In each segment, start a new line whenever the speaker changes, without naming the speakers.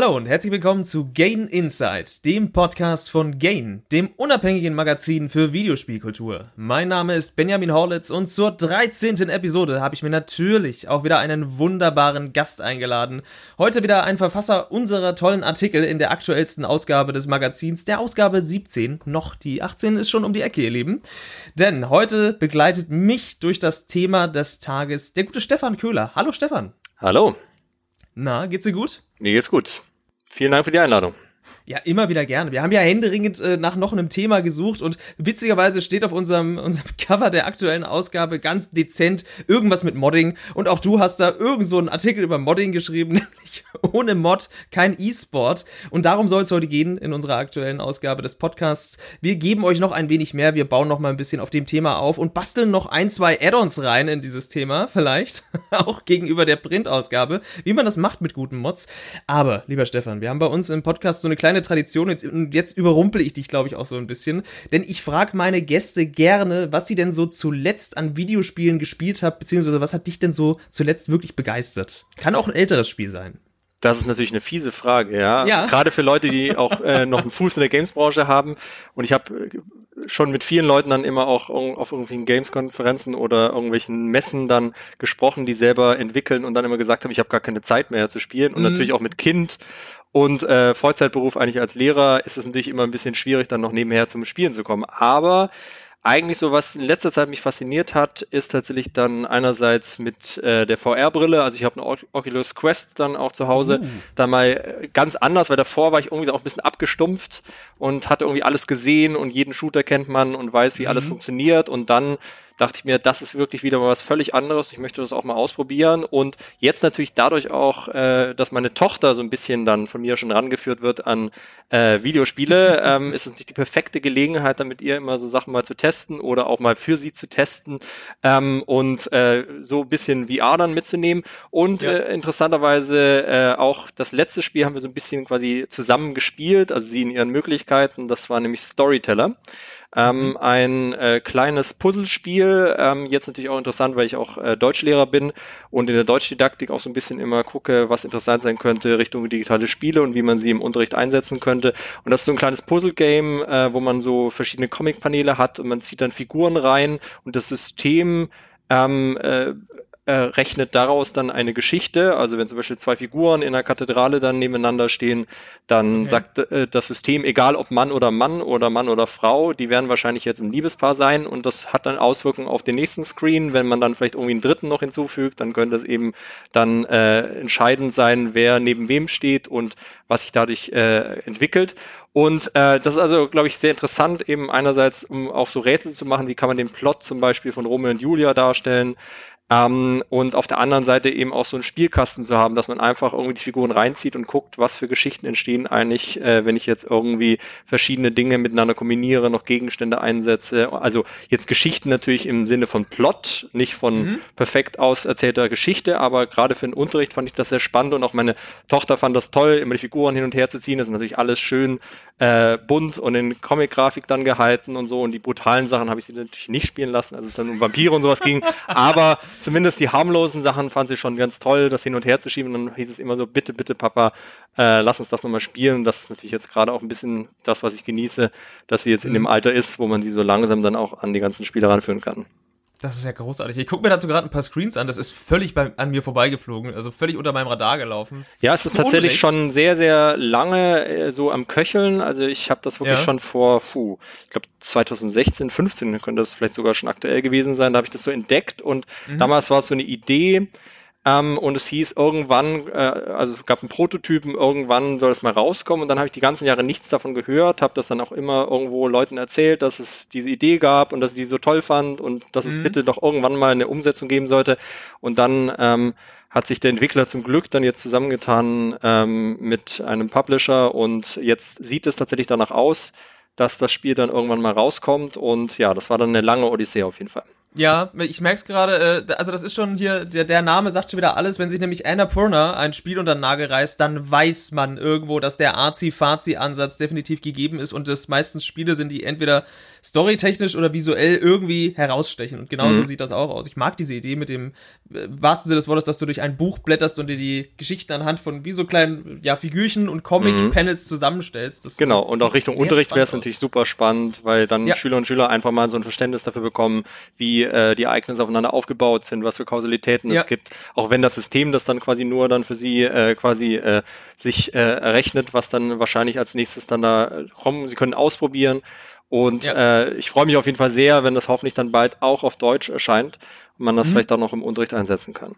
Hallo und herzlich willkommen zu Gain Insight, dem Podcast von Gain, dem unabhängigen Magazin für Videospielkultur. Mein Name ist Benjamin Horlitz und zur 13. Episode habe ich mir natürlich auch wieder einen wunderbaren Gast eingeladen. Heute wieder ein Verfasser unserer tollen Artikel in der aktuellsten Ausgabe des Magazins, der Ausgabe 17. Noch die 18 ist schon um die Ecke, ihr Lieben. Denn heute begleitet mich durch das Thema des Tages der gute Stefan Köhler. Hallo Stefan.
Hallo.
Na, geht's dir gut?
Mir geht's gut. Vielen Dank für die Einladung.
Ja, immer wieder gerne. Wir haben ja händeringend äh, nach noch einem Thema gesucht und witzigerweise steht auf unserem, unserem Cover der aktuellen Ausgabe ganz dezent irgendwas mit Modding und auch du hast da irgend so einen Artikel über Modding geschrieben, nämlich ohne Mod kein E-Sport und darum soll es heute gehen in unserer aktuellen Ausgabe des Podcasts. Wir geben euch noch ein wenig mehr, wir bauen noch mal ein bisschen auf dem Thema auf und basteln noch ein, zwei Add-ons rein in dieses Thema, vielleicht auch gegenüber der Printausgabe, wie man das macht mit guten Mods. Aber, lieber Stefan, wir haben bei uns im Podcast so eine kleine Tradition. Jetzt, jetzt überrumpel ich dich, glaube ich, auch so ein bisschen. Denn ich frage meine Gäste gerne, was sie denn so zuletzt an Videospielen gespielt haben, beziehungsweise was hat dich denn so zuletzt wirklich begeistert? Kann auch ein älteres Spiel sein.
Das ist natürlich eine fiese Frage, ja. ja. Gerade für Leute, die auch äh, noch einen Fuß in der Games-Branche haben. Und ich habe äh, schon mit vielen Leuten dann immer auch auf irgendwelchen Games-Konferenzen oder irgendwelchen Messen dann gesprochen, die selber entwickeln und dann immer gesagt haben, ich habe gar keine Zeit mehr zu spielen. Und mhm. natürlich auch mit Kind und äh, Vollzeitberuf eigentlich als Lehrer ist es natürlich immer ein bisschen schwierig, dann noch nebenher zum Spielen zu kommen. Aber eigentlich so, was in letzter Zeit mich fasziniert hat, ist tatsächlich dann einerseits mit äh, der VR-Brille, also ich habe eine Oculus Quest dann auch zu Hause, uh. dann mal äh, ganz anders, weil davor war ich irgendwie auch ein bisschen abgestumpft und hatte irgendwie alles gesehen und jeden Shooter kennt man und weiß, wie mhm. alles funktioniert und dann dachte ich mir, das ist wirklich wieder mal was völlig anderes. Ich möchte das auch mal ausprobieren. Und jetzt natürlich dadurch auch, äh, dass meine Tochter so ein bisschen dann von mir schon rangeführt wird an äh, Videospiele, ähm, ist es natürlich die perfekte Gelegenheit, dann mit ihr immer so Sachen mal zu testen oder auch mal für sie zu testen ähm, und äh, so ein bisschen VR dann mitzunehmen. Und ja. äh, interessanterweise äh, auch das letzte Spiel haben wir so ein bisschen quasi zusammen gespielt, also sie in ihren Möglichkeiten. Das war nämlich Storyteller. Ähm, mhm. ein äh, kleines Puzzlespiel, ähm, jetzt natürlich auch interessant, weil ich auch äh, Deutschlehrer bin und in der Deutschdidaktik auch so ein bisschen immer gucke, was interessant sein könnte Richtung digitale Spiele und wie man sie im Unterricht einsetzen könnte. Und das ist so ein kleines Puzzle-Game, äh, wo man so verschiedene Comic-Paneele hat und man zieht dann Figuren rein und das System ähm, äh, äh, rechnet daraus dann eine Geschichte. Also wenn zum Beispiel zwei Figuren in einer Kathedrale dann nebeneinander stehen, dann okay. sagt äh, das System, egal ob Mann oder Mann oder Mann oder Frau, die werden wahrscheinlich jetzt ein Liebespaar sein und das hat dann Auswirkungen auf den nächsten Screen. Wenn man dann vielleicht irgendwie einen dritten noch hinzufügt, dann könnte es eben dann äh, entscheidend sein, wer neben wem steht und was sich dadurch äh, entwickelt. Und äh, das ist also, glaube ich, sehr interessant, eben einerseits, um auch so Rätsel zu machen, wie kann man den Plot zum Beispiel von Romeo und Julia darstellen, ähm, und auf der anderen Seite eben auch so einen Spielkasten zu haben, dass man einfach irgendwie die Figuren reinzieht und guckt, was für Geschichten entstehen eigentlich, äh, wenn ich jetzt irgendwie verschiedene Dinge miteinander kombiniere, noch Gegenstände einsetze. Also jetzt Geschichten natürlich im Sinne von Plot, nicht von mhm. perfekt auserzählter Geschichte, aber gerade für den Unterricht fand ich das sehr spannend und auch meine Tochter fand das toll, immer die Figuren hin und her zu ziehen. Das ist natürlich alles schön äh, bunt und in Comic-Grafik dann gehalten und so. Und die brutalen Sachen habe ich sie natürlich nicht spielen lassen, als es dann um Vampire und sowas ging. Aber zumindest die harmlosen Sachen fand sie schon ganz toll, das hin und her zu schieben. Und dann hieß es immer so, bitte, bitte, Papa, äh, lass uns das nochmal spielen. Das ist natürlich jetzt gerade auch ein bisschen das, was ich genieße, dass sie jetzt in dem mhm. Alter ist, wo man sie so langsam dann auch an die ganzen Spiele ranführen kann.
Das ist ja großartig. Ich gucke mir dazu gerade ein paar Screens an. Das ist völlig bei, an mir vorbeigeflogen, also völlig unter meinem Radar gelaufen.
Ja, es ist tatsächlich Unrecht. schon sehr, sehr lange äh, so am Köcheln. Also ich habe das wirklich ja. schon vor, puh, ich glaube 2016, 15 könnte das vielleicht sogar schon aktuell gewesen sein. Da habe ich das so entdeckt und mhm. damals war es so eine Idee, ähm, und es hieß irgendwann, äh, also es gab einen Prototypen, irgendwann soll es mal rauskommen. Und dann habe ich die ganzen Jahre nichts davon gehört, habe das dann auch immer irgendwo Leuten erzählt, dass es diese Idee gab und dass ich die so toll fand und dass mhm. es bitte doch irgendwann mal eine Umsetzung geben sollte. Und dann ähm, hat sich der Entwickler zum Glück dann jetzt zusammengetan ähm, mit einem Publisher und jetzt sieht es tatsächlich danach aus, dass das Spiel dann irgendwann mal rauskommt. Und ja, das war dann eine lange Odyssee auf jeden Fall.
Ja, ich merke es gerade, äh, also das ist schon hier, der, der Name sagt schon wieder alles, wenn sich nämlich Annapurna ein Spiel unter den Nagel reißt, dann weiß man irgendwo, dass der Arzi-Fazi-Ansatz definitiv gegeben ist und das meistens Spiele sind, die entweder storytechnisch oder visuell irgendwie herausstechen. Und genauso mhm. sieht das auch aus. Ich mag diese Idee mit dem äh, wahrsten Sinne des Wortes, dass du durch ein Buch blätterst und dir die Geschichten anhand von wie so kleinen ja, Figürchen und Comic-Panels mhm. zusammenstellst.
Das genau, und auch Richtung Unterricht wäre es natürlich super spannend, weil dann ja. Schüler und Schüler einfach mal so ein Verständnis dafür bekommen, wie äh, die Ereignisse aufeinander aufgebaut sind, was für Kausalitäten ja. es gibt. Auch wenn das System das dann quasi nur dann für sie äh, quasi äh, sich äh, errechnet, was dann wahrscheinlich als nächstes dann da kommen. Sie können ausprobieren. Und ja. äh, ich freue mich auf jeden Fall sehr, wenn das hoffentlich dann bald auch auf Deutsch erscheint und man das mhm. vielleicht auch noch im Unterricht einsetzen kann.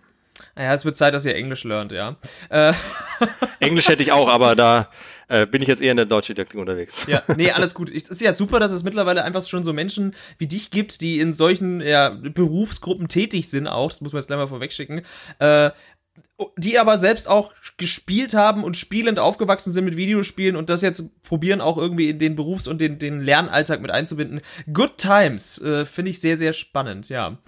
Naja, es wird Zeit, dass ihr Englisch lernt, ja. Äh.
Englisch hätte ich auch, aber da äh, bin ich jetzt eher in der deutschen Didaktik unterwegs.
Ja, nee, alles gut. Es ist ja super, dass es mittlerweile einfach schon so Menschen wie dich gibt, die in solchen ja, Berufsgruppen tätig sind auch, das muss man jetzt gleich mal vorwegschicken, äh, die aber selbst auch gespielt haben und spielend aufgewachsen sind mit Videospielen und das jetzt probieren auch irgendwie in den Berufs- und den, den Lernalltag mit einzubinden. Good Times, äh, finde ich sehr, sehr spannend, ja.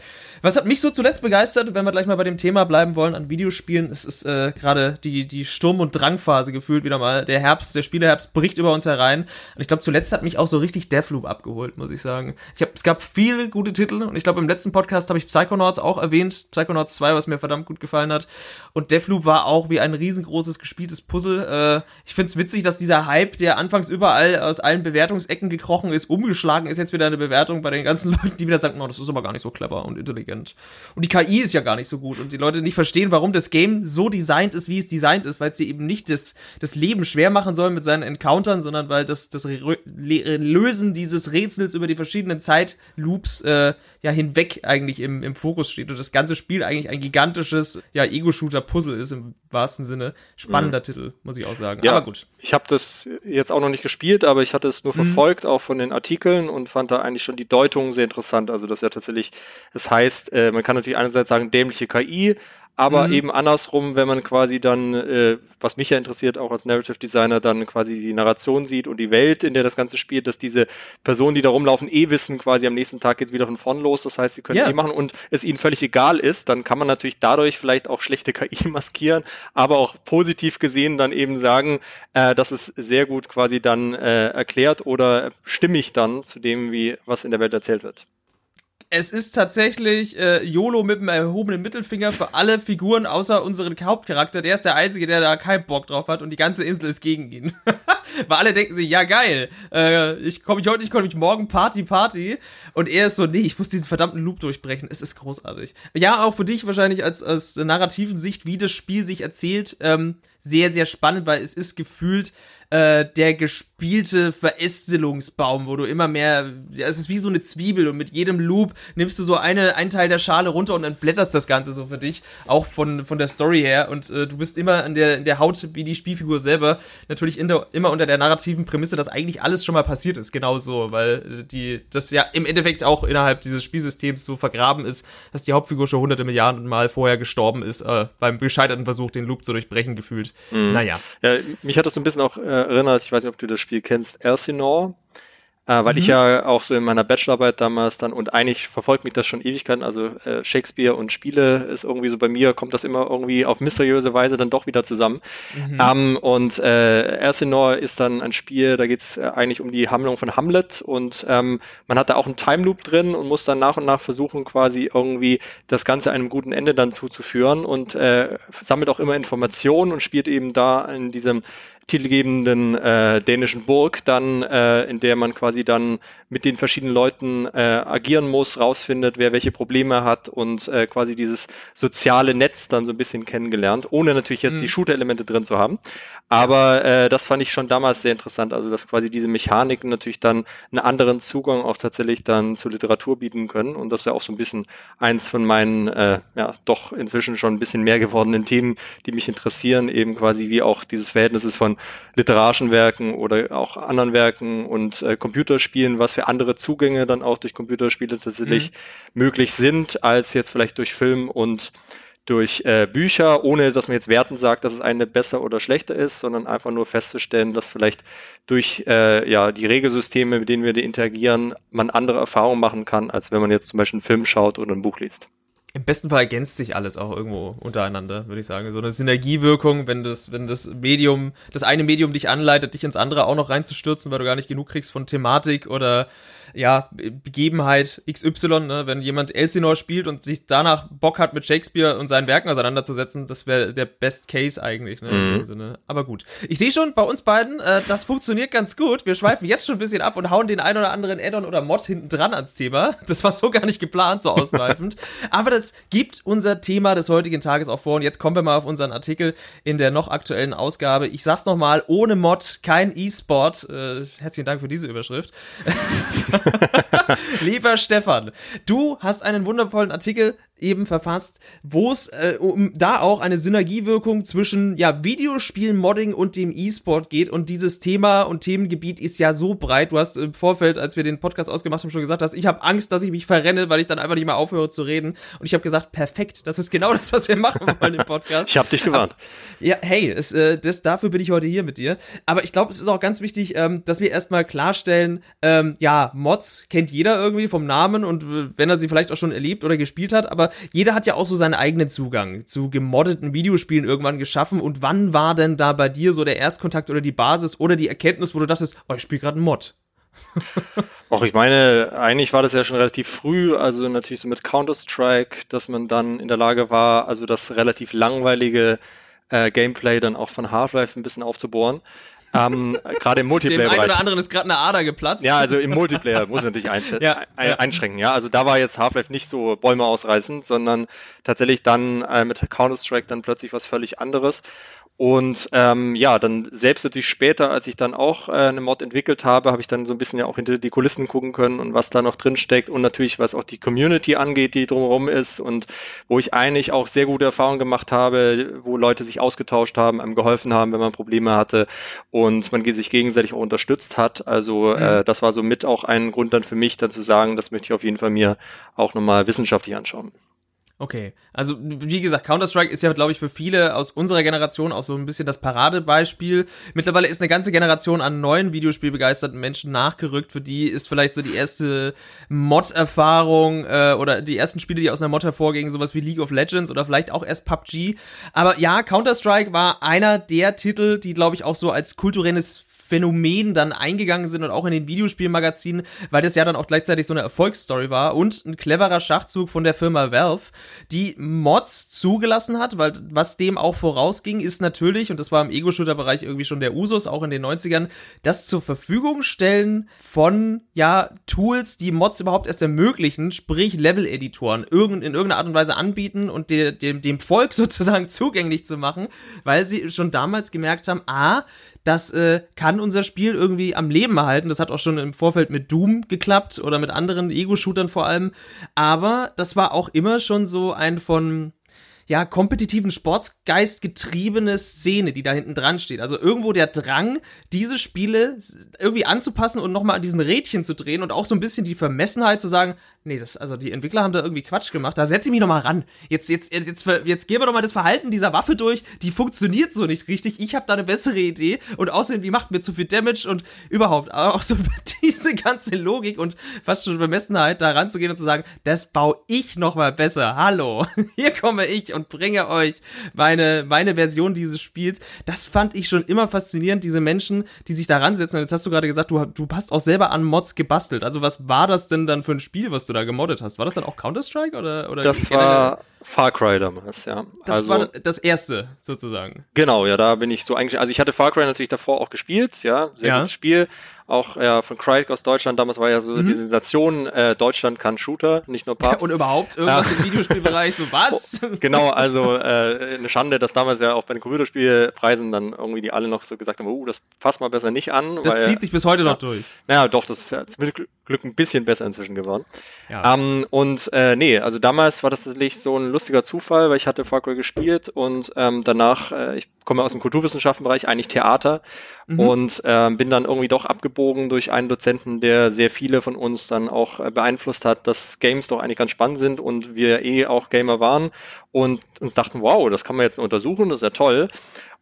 Was hat mich so zuletzt begeistert, wenn wir gleich mal bei dem Thema bleiben wollen an Videospielen, es ist äh, gerade die, die Sturm- und Drangphase gefühlt wieder mal. Der Herbst, der Spieleherbst bricht über uns herein und ich glaube, zuletzt hat mich auch so richtig Deathloop abgeholt, muss ich sagen. Ich hab, es gab viele gute Titel und ich glaube, im letzten Podcast habe ich Psychonauts auch erwähnt, Psychonauts 2, was mir verdammt gut gefallen hat und Deathloop war auch wie ein riesengroßes gespieltes Puzzle. Äh, ich find's witzig, dass dieser Hype, der anfangs überall aus allen Bewertungsecken gekrochen ist, umgeschlagen ist jetzt wieder eine Bewertung bei den ganzen Leuten, die wieder sagen, no, das ist aber gar nicht so clever und intelligent. Und die KI ist ja gar nicht so gut und die Leute nicht verstehen, warum das Game so designt ist, wie es designt ist, weil es sie eben nicht das, das Leben schwer machen soll mit seinen Encountern, sondern weil das, das Lösen dieses Rätsels über die verschiedenen Zeitloops äh, ja hinweg eigentlich im, im Fokus steht und das ganze Spiel eigentlich ein gigantisches ja, Ego-Shooter-Puzzle ist im wahrsten Sinne. Spannender mhm. Titel, muss ich auch sagen.
Ja, aber gut. Ich habe das jetzt auch noch nicht gespielt, aber ich hatte es nur mhm. verfolgt, auch von den Artikeln und fand da eigentlich schon die Deutung sehr interessant. Also, dass ja tatsächlich, es das heißt, äh, man kann natürlich einerseits sagen, dämliche KI, aber mhm. eben andersrum, wenn man quasi dann, äh, was mich ja interessiert, auch als Narrative Designer, dann quasi die Narration sieht und die Welt, in der das Ganze spielt, dass diese Personen, die da rumlaufen, eh wissen, quasi am nächsten Tag geht's wieder von vorn los. Das heißt, sie können ja. eh machen und es ihnen völlig egal ist, dann kann man natürlich dadurch vielleicht auch schlechte KI maskieren, aber auch positiv gesehen dann eben sagen, äh, dass es sehr gut quasi dann äh, erklärt oder stimmig dann zu dem, wie was in der Welt erzählt wird
es ist tatsächlich äh, YOLO mit dem erhobenen Mittelfinger für alle Figuren außer unseren Hauptcharakter. Der ist der Einzige, der da keinen Bock drauf hat und die ganze Insel ist gegen ihn. Weil alle denken sich, ja geil, äh, ich komme ich heute nicht, komme ich morgen Party, Party. Und er ist so, nee, ich muss diesen verdammten Loop durchbrechen. Es ist großartig. Ja, auch für dich wahrscheinlich als, als narrativen Sicht, wie das Spiel sich erzählt, ähm, sehr, sehr spannend, weil es ist gefühlt äh, der gespielte Verästelungsbaum, wo du immer mehr, ja, es ist wie so eine Zwiebel und mit jedem Loop nimmst du so eine, einen Teil der Schale runter und entblätterst das Ganze so für dich, auch von, von der Story her und äh, du bist immer in der, in der Haut wie die Spielfigur selber, natürlich der, immer unter der narrativen Prämisse, dass eigentlich alles schon mal passiert ist, genau so, weil äh, die, das ja im Endeffekt auch innerhalb dieses Spielsystems so vergraben ist, dass die Hauptfigur schon hunderte Milliarden Mal vorher gestorben ist, äh, beim gescheiterten Versuch, den Loop zu durchbrechen gefühlt. Mhm. Naja.
Ja, mich hat das so ein bisschen auch äh, erinnert, ich weiß nicht, ob du das Spiel kennst, Elsinore. Äh, weil mhm. ich ja auch so in meiner Bachelorarbeit damals dann, und eigentlich verfolgt mich das schon Ewigkeiten, also äh, Shakespeare und Spiele ist irgendwie so bei mir, kommt das immer irgendwie auf mysteriöse Weise dann doch wieder zusammen. Mhm. Ähm, und äh, Elsinore ist dann ein Spiel, da geht es äh, eigentlich um die Handlung von Hamlet und ähm, man hat da auch einen Time Loop drin und muss dann nach und nach versuchen, quasi irgendwie das Ganze einem guten Ende dann zuzuführen und äh, sammelt auch immer Informationen und spielt eben da in diesem titelgebenden äh, dänischen Burg dann, äh, in der man quasi dann mit den verschiedenen Leuten äh, agieren muss, rausfindet, wer welche Probleme hat und äh, quasi dieses soziale Netz dann so ein bisschen kennengelernt, ohne natürlich jetzt mhm. die Shooter-Elemente drin zu haben. Aber äh, das fand ich schon damals sehr interessant, also dass quasi diese Mechaniken natürlich dann einen anderen Zugang auch tatsächlich dann zur Literatur bieten können und das ist ja auch so ein bisschen eins von meinen, äh, ja, doch inzwischen schon ein bisschen mehr gewordenen Themen, die mich interessieren, eben quasi wie auch dieses Verhältnis ist von von literarischen Werken oder auch anderen Werken und äh, Computerspielen, was für andere Zugänge dann auch durch Computerspiele tatsächlich mhm. möglich sind, als jetzt vielleicht durch Film und durch äh, Bücher, ohne dass man jetzt werten sagt, dass es eine besser oder schlechter ist, sondern einfach nur festzustellen, dass vielleicht durch äh, ja, die Regelsysteme, mit denen wir interagieren, man andere Erfahrungen machen kann, als wenn man jetzt zum Beispiel einen Film schaut oder ein Buch liest.
Im besten Fall ergänzt sich alles auch irgendwo untereinander, würde ich sagen. So eine Synergiewirkung, wenn das, wenn das Medium, das eine Medium dich anleitet, dich ins andere auch noch reinzustürzen, weil du gar nicht genug kriegst von Thematik oder ja, Begebenheit XY, ne? wenn jemand Elsinore spielt und sich danach Bock hat, mit Shakespeare und seinen Werken auseinanderzusetzen, das wäre der Best Case eigentlich. Ne? Mhm. Aber gut. Ich sehe schon bei uns beiden, äh, das funktioniert ganz gut. Wir schweifen jetzt schon ein bisschen ab und hauen den ein oder anderen Addon oder Mod hinten dran ans Thema. Das war so gar nicht geplant, so ausweifend. Aber das gibt unser Thema des heutigen Tages auch vor. Und jetzt kommen wir mal auf unseren Artikel in der noch aktuellen Ausgabe. Ich sag's nochmal, ohne Mod kein E-Sport. Äh, herzlichen Dank für diese Überschrift. Lieber Stefan, du hast einen wundervollen Artikel eben verfasst, wo es äh, um da auch eine Synergiewirkung zwischen ja Videospiel-Modding und dem E-Sport geht und dieses Thema und Themengebiet ist ja so breit. Du hast im Vorfeld, als wir den Podcast ausgemacht haben, schon gesagt, dass ich habe Angst, dass ich mich verrenne, weil ich dann einfach nicht mehr aufhöre zu reden und ich habe gesagt, perfekt, das ist genau das, was wir machen wollen im Podcast.
ich habe dich gewarnt.
Aber, ja, hey, es, äh, das, dafür bin ich heute hier mit dir. Aber ich glaube, es ist auch ganz wichtig, ähm, dass wir erstmal klarstellen, ähm, ja, Mods kennt jeder irgendwie vom Namen und äh, wenn er sie vielleicht auch schon erlebt oder gespielt hat, aber jeder hat ja auch so seinen eigenen Zugang zu gemoddeten Videospielen irgendwann geschaffen. Und wann war denn da bei dir so der Erstkontakt oder die Basis oder die Erkenntnis, wo du dachtest, oh, ich spiele gerade einen Mod?
Auch ich meine, eigentlich war das ja schon relativ früh, also natürlich so mit Counter-Strike, dass man dann in der Lage war, also das relativ langweilige äh, Gameplay dann auch von Half-Life ein bisschen aufzubohren. Ähm, gerade im Multiplayer. Dem
einen oder anderen ist gerade eine Ader geplatzt.
Ja, also im Multiplayer muss man natürlich ja, ein, ja. einschränken. Ja, also da war jetzt Half-Life nicht so Bäume ausreißen, sondern tatsächlich dann äh, mit Counter-Strike dann plötzlich was völlig anderes. Und ähm, ja, dann selbst natürlich später, als ich dann auch äh, eine Mod entwickelt habe, habe ich dann so ein bisschen ja auch hinter die Kulissen gucken können und was da noch drin steckt und natürlich was auch die Community angeht, die drumherum ist und wo ich eigentlich auch sehr gute Erfahrungen gemacht habe, wo Leute sich ausgetauscht haben, einem geholfen haben, wenn man Probleme hatte und man sich gegenseitig auch unterstützt hat. Also äh, mhm. das war so mit auch ein Grund dann für mich, dann zu sagen, das möchte ich auf jeden Fall mir auch nochmal wissenschaftlich anschauen.
Okay, also wie gesagt, Counter-Strike ist ja, glaube ich, für viele aus unserer Generation auch so ein bisschen das Paradebeispiel. Mittlerweile ist eine ganze Generation an neuen Videospielbegeisterten Menschen nachgerückt. Für die ist vielleicht so die erste Mod-Erfahrung äh, oder die ersten Spiele, die aus einer Mod hervorgingen, sowas wie League of Legends oder vielleicht auch erst PUBG. Aber ja, Counter-Strike war einer der Titel, die, glaube ich, auch so als kulturelles Phänomen dann eingegangen sind und auch in den Videospielmagazinen, weil das ja dann auch gleichzeitig so eine Erfolgsstory war und ein cleverer Schachzug von der Firma Valve, die Mods zugelassen hat, weil was dem auch vorausging, ist natürlich, und das war im Ego-Shooter-Bereich irgendwie schon der Usus, auch in den 90ern, das zur Verfügung stellen von, ja, Tools, die Mods überhaupt erst ermöglichen, sprich Level-Editoren, in irgendeiner Art und Weise anbieten und dem, dem Volk sozusagen zugänglich zu machen, weil sie schon damals gemerkt haben, ah, das äh, kann unser Spiel irgendwie am Leben erhalten. Das hat auch schon im Vorfeld mit Doom geklappt oder mit anderen Ego-Shootern vor allem. Aber das war auch immer schon so ein von ja, kompetitiven Sportsgeist getriebene Szene, die da hinten dran steht. Also irgendwo der Drang, diese Spiele irgendwie anzupassen und nochmal an diesen Rädchen zu drehen und auch so ein bisschen die Vermessenheit zu sagen, nee, das, also die Entwickler haben da irgendwie Quatsch gemacht. Da setze ich mich noch mal ran. Jetzt, jetzt, jetzt, jetzt gehen wir doch mal das Verhalten dieser Waffe durch. Die funktioniert so nicht richtig. Ich habe da eine bessere Idee. Und außerdem, die macht mir zu viel Damage und überhaupt auch so diese ganze Logik und fast schon Bemessenheit, da ranzugehen und zu sagen, das baue ich noch mal besser. Hallo, hier komme ich und bringe euch meine, meine Version dieses Spiels. Das fand ich schon immer faszinierend, diese Menschen, die sich da ransetzen. Und jetzt hast du gerade gesagt, du, du hast auch selber an Mods gebastelt. Also was war das denn dann für ein Spiel, was du du da gemoddet hast. War das dann auch Counter-Strike oder, oder?
Das war Far Cry damals, ja.
Das also, war das erste, sozusagen.
Genau, ja, da bin ich so eigentlich, also ich hatte Far Cry natürlich davor auch gespielt, ja, sehr ja. gutes Spiel, auch ja, von Crytek aus Deutschland, damals war ja so mhm. die Sensation, äh, Deutschland kann Shooter, nicht nur Pubs.
Und überhaupt irgendwas ja. im Videospielbereich, so was?
genau, also äh, eine Schande, dass damals ja auch bei den Computerspielpreisen dann irgendwie die alle noch so gesagt haben, uh, das passt mal besser nicht an.
Das weil, zieht sich bis heute
ja,
noch durch.
Naja, doch, das ist ja zum Glück ein bisschen besser inzwischen geworden. Ja. Ähm, und äh, nee, also damals war das tatsächlich so ein lustiger Zufall, weil ich hatte Far Cry gespielt und ähm, danach, äh, ich komme aus dem Kulturwissenschaftenbereich, eigentlich Theater mhm. und äh, bin dann irgendwie doch abgebogen durch einen Dozenten, der sehr viele von uns dann auch äh, beeinflusst hat, dass Games doch eigentlich ganz spannend sind und wir eh auch Gamer waren und uns dachten, wow, das kann man jetzt untersuchen, das ist ja toll.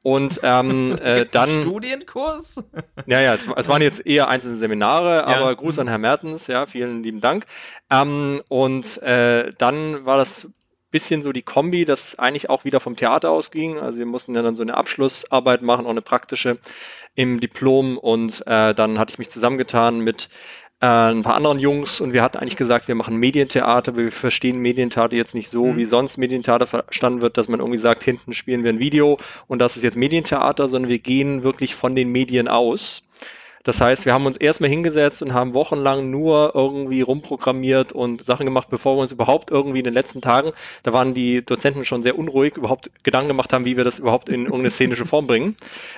Und ähm, äh, dann.
Studienkurs?
ja, ja, es, es, waren jetzt eher einzelne Seminare, ja. aber Gruß an Herr Mertens, ja, vielen lieben Dank. Ähm, und äh, dann war das bisschen so die Kombi, das eigentlich auch wieder vom Theater ausging. Also wir mussten ja dann so eine Abschlussarbeit machen, auch eine praktische im Diplom. Und äh, dann hatte ich mich zusammengetan mit äh, ein paar anderen Jungs. Und wir hatten eigentlich gesagt, wir machen Medientheater, aber wir verstehen Medientheater jetzt nicht so, mhm. wie sonst Medientheater verstanden wird, dass man irgendwie sagt, hinten spielen wir ein Video. Und das ist jetzt Medientheater, sondern wir gehen wirklich von den Medien aus das heißt, wir haben uns erstmal hingesetzt und haben wochenlang nur irgendwie rumprogrammiert und Sachen gemacht, bevor wir uns überhaupt irgendwie in den letzten Tagen, da waren die Dozenten schon sehr unruhig, überhaupt Gedanken gemacht haben, wie wir das überhaupt in irgendeine szenische Form bringen,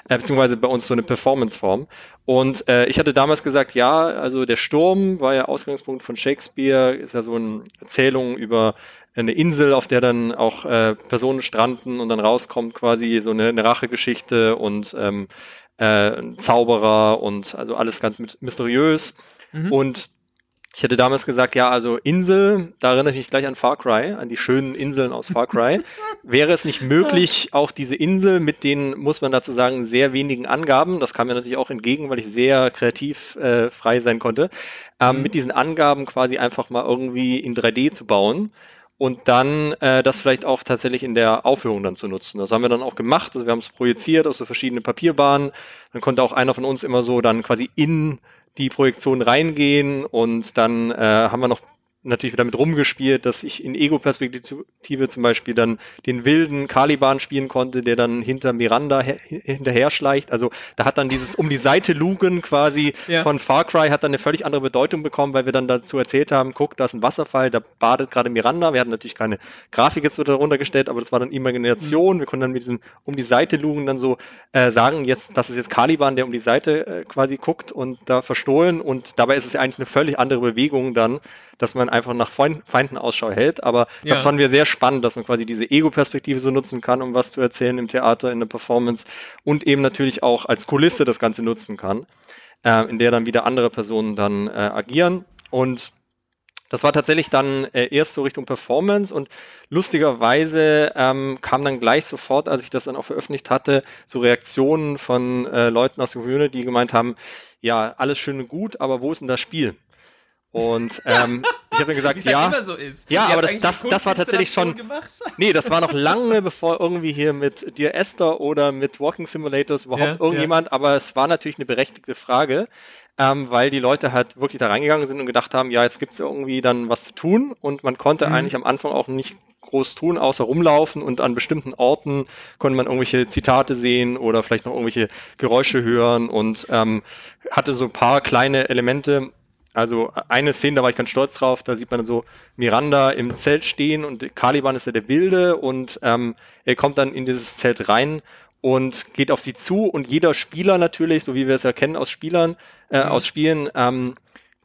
äh, beziehungsweise bei uns so eine Performance-Form. Und äh, ich hatte damals gesagt, ja, also der Sturm war ja Ausgangspunkt von Shakespeare, ist ja so eine Erzählung über eine Insel, auf der dann auch äh, Personen stranden und dann rauskommt quasi so eine, eine Rachegeschichte und ähm, äh, Zauberer und also alles ganz mysteriös. Mhm. Und ich hätte damals gesagt, ja, also Insel, da erinnere ich mich gleich an Far Cry, an die schönen Inseln aus Far Cry. Wäre es nicht möglich, auch diese Insel mit den, muss man dazu sagen, sehr wenigen Angaben, das kam mir natürlich auch entgegen, weil ich sehr kreativ äh, frei sein konnte, ähm, mhm. mit diesen Angaben quasi einfach mal irgendwie in 3D zu bauen und dann äh, das vielleicht auch tatsächlich in der Aufführung dann zu nutzen. Das haben wir dann auch gemacht. Also wir haben es projiziert aus so verschiedenen Papierbahnen. Dann konnte auch einer von uns immer so dann quasi in die Projektion reingehen und dann äh, haben wir noch natürlich damit rumgespielt, dass ich in Ego-Perspektive zum Beispiel dann den wilden Caliban spielen konnte, der dann hinter Miranda hinterher schleicht. Also da hat dann dieses um die Seite lugen quasi ja. von Far Cry hat dann eine völlig andere Bedeutung bekommen, weil wir dann dazu erzählt haben, guck, da ist ein Wasserfall, da badet gerade Miranda. Wir hatten natürlich keine Grafik jetzt darunter gestellt, aber das war dann Imagination. Mhm. Wir konnten dann mit diesem um die Seite lugen dann so äh, sagen, jetzt, das ist jetzt Caliban, der um die Seite äh, quasi guckt und da verstohlen und dabei ist es ja eigentlich eine völlig andere Bewegung dann, dass man einfach nach Feinden Ausschau hält. Aber ja. das fanden wir sehr spannend, dass man quasi diese Ego-Perspektive so nutzen kann, um was zu erzählen im Theater, in der Performance und eben natürlich auch als Kulisse das Ganze nutzen kann, äh, in der dann wieder andere Personen dann äh, agieren. Und das war tatsächlich dann äh, erst so Richtung Performance und lustigerweise ähm, kam dann gleich sofort, als ich das dann auch veröffentlicht hatte, so Reaktionen von äh, Leuten aus der Community, die gemeint haben, ja, alles schön und gut, aber wo ist denn das Spiel? Und ähm, ich habe mir gesagt, ja,
halt so
ja, aber das, das, das war tatsächlich schon, nee, das war noch lange bevor irgendwie hier mit Dear Esther oder mit Walking Simulators überhaupt ja, irgendjemand, ja. aber es war natürlich eine berechtigte Frage, ähm, weil die Leute halt wirklich da reingegangen sind und gedacht haben, ja, jetzt gibt's irgendwie dann was zu tun und man konnte mhm. eigentlich am Anfang auch nicht groß tun, außer rumlaufen und an bestimmten Orten konnte man irgendwelche Zitate sehen oder vielleicht noch irgendwelche Geräusche hören und ähm, hatte so ein paar kleine Elemente, also eine Szene, da war ich ganz stolz drauf, da sieht man so Miranda im Zelt stehen und Caliban ist ja der Wilde und ähm, er kommt dann in dieses Zelt rein und geht auf sie zu und jeder Spieler natürlich, so wie wir es ja kennen aus Spielern, äh, mhm. aus Spielen, ähm,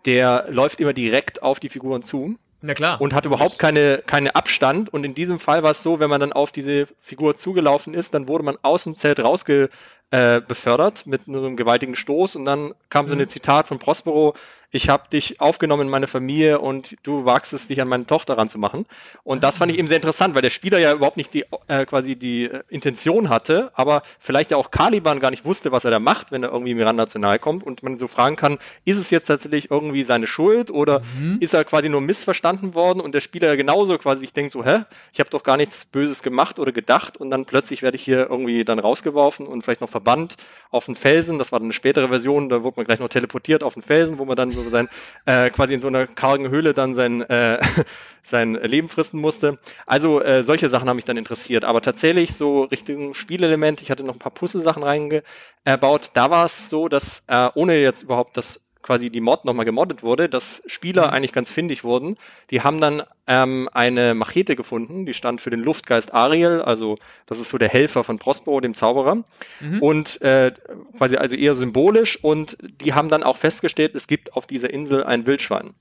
der läuft immer direkt auf die Figuren zu.
Na klar.
Und hat überhaupt keine, keine Abstand. Und in diesem Fall war es so, wenn man dann auf diese Figur zugelaufen ist, dann wurde man aus dem Zelt rausge, äh, befördert mit einem gewaltigen Stoß. Und dann kam so ein mhm. Zitat von Prospero, ich habe dich aufgenommen in meine Familie und du wagst es, dich an meine Tochter ranzumachen. Und das fand ich eben sehr interessant, weil der Spieler ja überhaupt nicht die äh, quasi die äh, Intention hatte, aber vielleicht ja auch Caliban gar nicht wusste, was er da macht, wenn er irgendwie Miranda zu nahe kommt und man so fragen kann, ist es jetzt tatsächlich irgendwie seine Schuld oder mhm. ist er quasi nur missverstanden worden und der Spieler ja genauso quasi sich denkt so, hä, ich habe doch gar nichts Böses gemacht oder gedacht und dann plötzlich werde ich hier irgendwie dann rausgeworfen und vielleicht noch verbannt auf einen Felsen, das war dann eine spätere Version, da wurde man gleich noch teleportiert auf einen Felsen, wo man dann so sein, äh, quasi in so einer kargen Höhle dann sein, äh, sein Leben fristen musste. Also äh, solche Sachen haben mich dann interessiert. Aber tatsächlich so Richtung Spielelement, ich hatte noch ein paar Puzzle-Sachen reingebaut. Da war es so, dass äh, ohne jetzt überhaupt das quasi die Mod nochmal gemoddet wurde, dass Spieler mhm. eigentlich ganz findig wurden. Die haben dann ähm, eine Machete gefunden, die stand für den Luftgeist Ariel, also das ist so der Helfer von Prospero, dem Zauberer. Mhm. Und äh, quasi also eher symbolisch und die haben dann auch festgestellt, es gibt auf dieser Insel ein Wildschwein.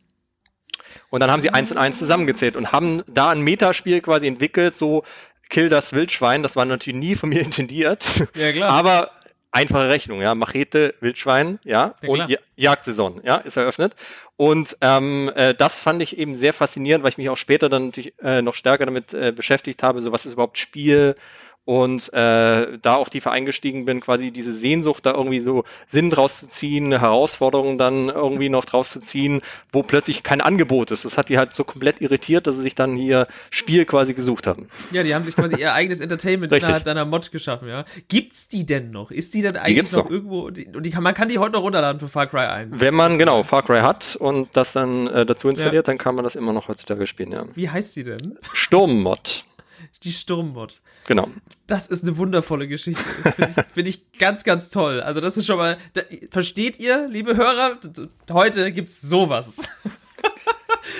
Und dann haben sie eins und eins zusammengezählt und haben da ein Metaspiel quasi entwickelt, so Kill das Wildschwein. Das war natürlich nie von mir intendiert. Ja, klar. Aber einfache Rechnung, ja, Machete, Wildschwein, ja, ja und ja Jagdsaison, ja, ist eröffnet. Und ähm, äh, das fand ich eben sehr faszinierend, weil ich mich auch später dann natürlich äh, noch stärker damit äh, beschäftigt habe, so was ist überhaupt Spiel und äh, da auch tiefer eingestiegen bin, quasi diese Sehnsucht, da irgendwie so Sinn draus zu ziehen, eine Herausforderung dann irgendwie noch draus zu ziehen, wo plötzlich kein Angebot ist. Das hat die halt so komplett irritiert, dass sie sich dann hier Spiel quasi gesucht haben.
Ja, die haben sich quasi ihr eigenes Entertainment innerhalb deiner Mod geschaffen, ja. Gibt's die denn noch? Ist die denn eigentlich noch, noch irgendwo? Die, und die kann, man kann die heute noch runterladen für Far Cry 1.
Wenn man, genau, Far Cry hat und das dann äh, dazu installiert, ja. dann kann man das immer noch heutzutage spielen, ja.
Wie heißt sie denn?
Sturmmod.
Die Sturmmod.
Genau.
Das ist eine wundervolle Geschichte. Finde ich, find ich ganz, ganz toll. Also, das ist schon mal. Da, versteht ihr, liebe Hörer? Heute gibt's sowas.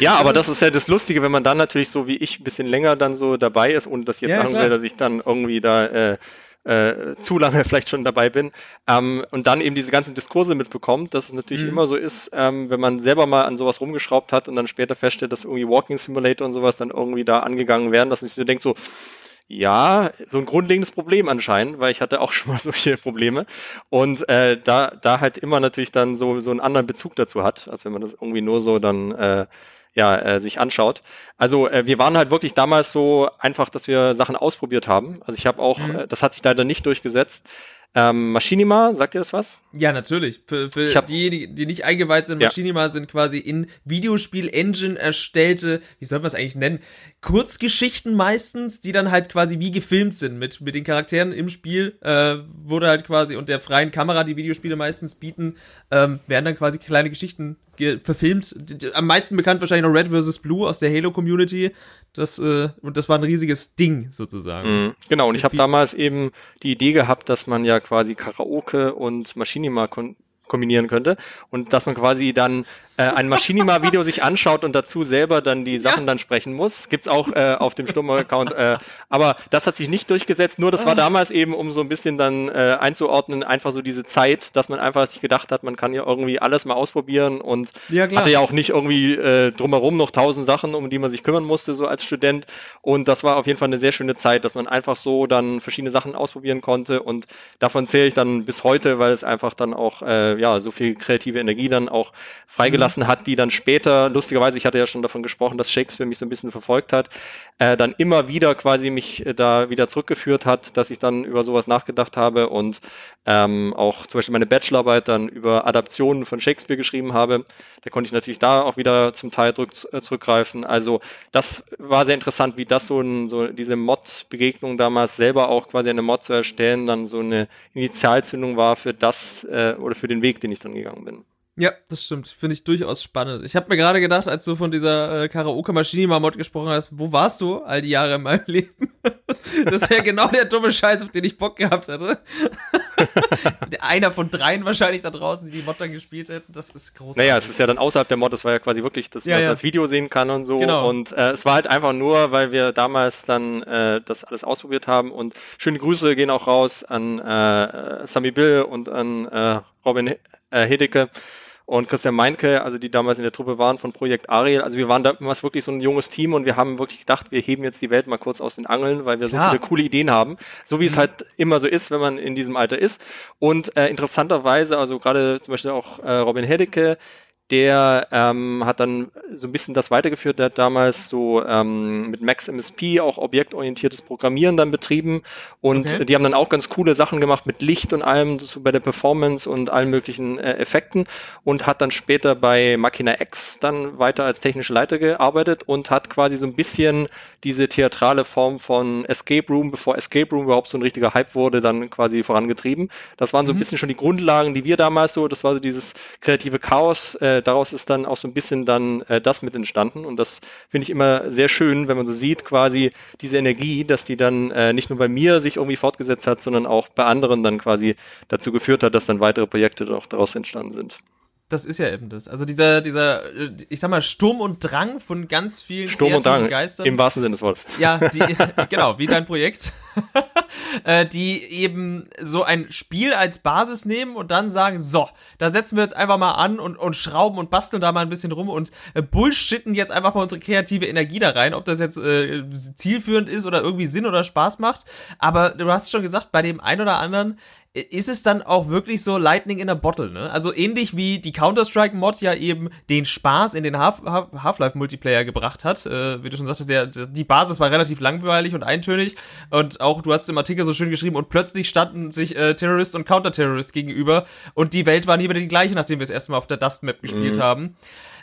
Ja, aber das ist, das ist ja das Lustige, wenn man dann natürlich so wie ich ein bisschen länger dann so dabei ist und das jetzt ja, sagen will, dass ich dann irgendwie da äh, äh, zu lange vielleicht schon dabei bin ähm, und dann eben diese ganzen Diskurse mitbekommt, dass es natürlich mhm. immer so ist, ähm, wenn man selber mal an sowas rumgeschraubt hat und dann später feststellt, dass irgendwie Walking Simulator und sowas dann irgendwie da angegangen werden, dass man sich so denkt, so, ja, so ein grundlegendes Problem anscheinend, weil ich hatte auch schon mal solche Probleme und äh, da, da halt immer natürlich dann so, so einen anderen Bezug dazu hat, als wenn man das irgendwie nur so dann äh, ja, äh, sich anschaut. Also äh, wir waren halt wirklich damals so einfach, dass wir Sachen ausprobiert haben. Also ich habe auch, mhm. äh, das hat sich leider nicht durchgesetzt. Ähm, Machinima, sagt ihr das was?
Ja, natürlich. Für, für hab, diejenigen, die nicht eingeweiht sind, Machinima ja. sind quasi in Videospiel-Engine erstellte, wie soll man es eigentlich nennen, Kurzgeschichten meistens, die dann halt quasi wie gefilmt sind mit, mit den Charakteren im Spiel, äh, wurde halt quasi und der freien Kamera, die Videospiele meistens bieten, ähm, werden dann quasi kleine Geschichten verfilmt. Am meisten bekannt wahrscheinlich noch Red vs. Blue aus der Halo-Community. Das, äh, und das war ein riesiges Ding sozusagen.
Mhm, genau, und ich habe damals eben die Idee gehabt, dass man ja quasi Karaoke und Machinima kombinieren könnte und dass man quasi dann äh, ein Machinima-Video sich anschaut und dazu selber dann die Sachen ja. dann sprechen muss. Gibt's auch äh, auf dem Sturm-Account. Äh, aber das hat sich nicht durchgesetzt. Nur das war ah. damals eben, um so ein bisschen dann äh, einzuordnen, einfach so diese Zeit, dass man einfach sich gedacht hat, man kann ja irgendwie alles mal ausprobieren und ja, hatte ja auch nicht irgendwie äh, drumherum noch tausend Sachen, um die man sich kümmern musste, so als Student. Und das war auf jeden Fall eine sehr schöne Zeit, dass man einfach so dann verschiedene Sachen ausprobieren konnte. Und davon zähle ich dann bis heute, weil es einfach dann auch äh, ja so viel kreative Energie dann auch freigelassen gelassen hat, die dann später, lustigerweise, ich hatte ja schon davon gesprochen, dass Shakespeare mich so ein bisschen verfolgt hat, äh, dann immer wieder quasi mich äh, da wieder zurückgeführt hat, dass ich dann über sowas nachgedacht habe und ähm, auch zum Beispiel meine Bachelorarbeit dann über Adaptionen von Shakespeare geschrieben habe. Da konnte ich natürlich da auch wieder zum Teil drück, äh, zurückgreifen. Also das war sehr interessant, wie das so, ein, so diese Mod-Begegnung damals selber auch quasi eine Mod zu erstellen, dann so eine Initialzündung war für das äh, oder für den Weg, den ich dann gegangen bin.
Ja, das stimmt. Finde ich durchaus spannend. Ich habe mir gerade gedacht, als du von dieser äh, Karaoke-Maschine-Mod gesprochen hast, wo warst du all die Jahre in meinem Leben? das wäre genau der dumme Scheiß, auf den ich Bock gehabt hätte. Einer von dreien wahrscheinlich da draußen, die die Mod dann gespielt hätten. Das ist großartig.
Naja, es ist ja dann außerhalb der Mod, das war ja quasi wirklich, dass ja, man ja. als Video sehen kann und so. Genau. Und äh, es war halt einfach nur, weil wir damals dann äh, das alles ausprobiert haben. Und schöne Grüße gehen auch raus an äh, Sammy Bill und an äh, Robin äh, Hedecke und Christian Meinke, also die damals in der Truppe waren von Projekt Ariel. Also wir waren damals wirklich so ein junges Team und wir haben wirklich gedacht, wir heben jetzt die Welt mal kurz aus den Angeln, weil wir Klar. so viele coole Ideen haben. So wie mhm. es halt immer so ist, wenn man in diesem Alter ist. Und äh, interessanterweise, also gerade zum Beispiel auch äh, Robin Hedecke, der ähm, hat dann so ein bisschen das weitergeführt. Der hat damals so ähm, mit Max MSP auch objektorientiertes Programmieren dann betrieben und okay. die haben dann auch ganz coole Sachen gemacht mit Licht und allem so bei der Performance und allen möglichen äh, Effekten und hat dann später bei Machina X dann weiter als technischer Leiter gearbeitet und hat quasi so ein bisschen diese theatrale Form von Escape Room, bevor Escape Room überhaupt so ein richtiger Hype wurde, dann quasi vorangetrieben. Das waren so ein mhm. bisschen schon die Grundlagen, die wir damals so, das war so dieses kreative Chaos, äh, äh, daraus ist dann auch so ein bisschen dann äh, das mit entstanden. Und das finde ich immer sehr schön, wenn man so sieht, quasi diese Energie, dass die dann äh, nicht nur bei mir sich irgendwie fortgesetzt hat, sondern auch bei anderen dann quasi dazu geführt hat, dass dann weitere Projekte auch daraus entstanden sind
das ist ja eben das. Also dieser, dieser, ich sag mal, Sturm und Drang von ganz vielen
Sturm und Drang, Geistern. Im wahrsten Sinne des Wortes.
Ja, die, genau, wie dein Projekt. Äh, die eben so ein Spiel als Basis nehmen und dann sagen, so, da setzen wir jetzt einfach mal an und, und schrauben und basteln da mal ein bisschen rum und äh, bullshitten jetzt einfach mal unsere kreative Energie da rein, ob das jetzt äh, zielführend ist oder irgendwie Sinn oder Spaß macht. Aber du hast schon gesagt, bei dem einen oder anderen ist es dann auch wirklich so Lightning in a Bottle, ne? Also ähnlich wie die Counter-Strike-Mod ja eben den Spaß in den Half-Life-Multiplayer gebracht hat. Äh, wie du schon sagtest, der, die Basis war relativ langweilig und eintönig und auch, du hast im Artikel so schön geschrieben, und plötzlich standen sich äh, Terrorist und Counter-Terrorist gegenüber und die Welt war nie wieder die gleiche, nachdem wir es erstmal auf der Dust Map gespielt mhm. haben.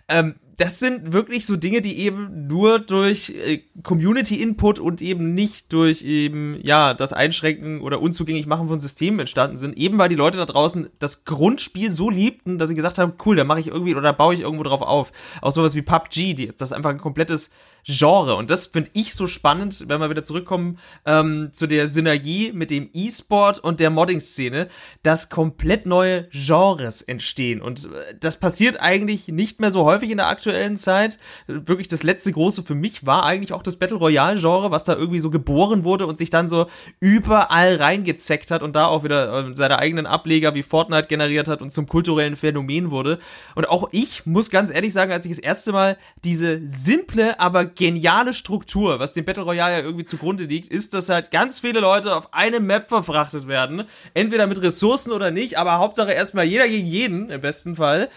Ähm, das sind wirklich so Dinge, die eben nur durch äh, Community-Input und eben nicht durch eben, ja, das Einschränken oder unzugänglich machen von Systemen entstanden sind. Eben weil die Leute da draußen das Grundspiel so liebten, dass sie gesagt haben, cool, da mache ich irgendwie oder baue ich irgendwo drauf auf. Auch sowas wie PUBG, die, das einfach ein komplettes Genre. Und das finde ich so spannend, wenn wir wieder zurückkommen ähm, zu der Synergie mit dem E-Sport und der Modding-Szene, dass komplett neue Genres entstehen. Und äh, das passiert eigentlich nicht mehr so häufig in der aktuellen Zeit. Wirklich das letzte große für mich war eigentlich auch das Battle Royale-Genre, was da irgendwie so geboren wurde und sich dann so überall reingezeckt hat und da auch wieder äh, seine eigenen Ableger wie Fortnite generiert hat und zum kulturellen Phänomen wurde. Und auch ich muss ganz ehrlich sagen, als ich das erste Mal diese simple, aber geniale Struktur, was dem Battle Royale ja irgendwie zugrunde liegt, ist, dass halt ganz viele Leute auf eine Map verfrachtet werden. Entweder mit Ressourcen oder nicht, aber Hauptsache erstmal jeder gegen jeden, im besten Fall.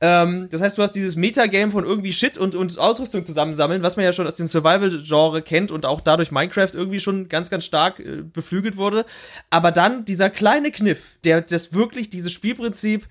Ähm, das heißt, du hast dieses Metagame von irgendwie Shit und, und Ausrüstung zusammensammeln, was man ja schon aus dem Survival-Genre kennt und auch dadurch Minecraft irgendwie schon ganz, ganz stark äh, beflügelt wurde. Aber dann dieser kleine Kniff, der das wirklich dieses Spielprinzip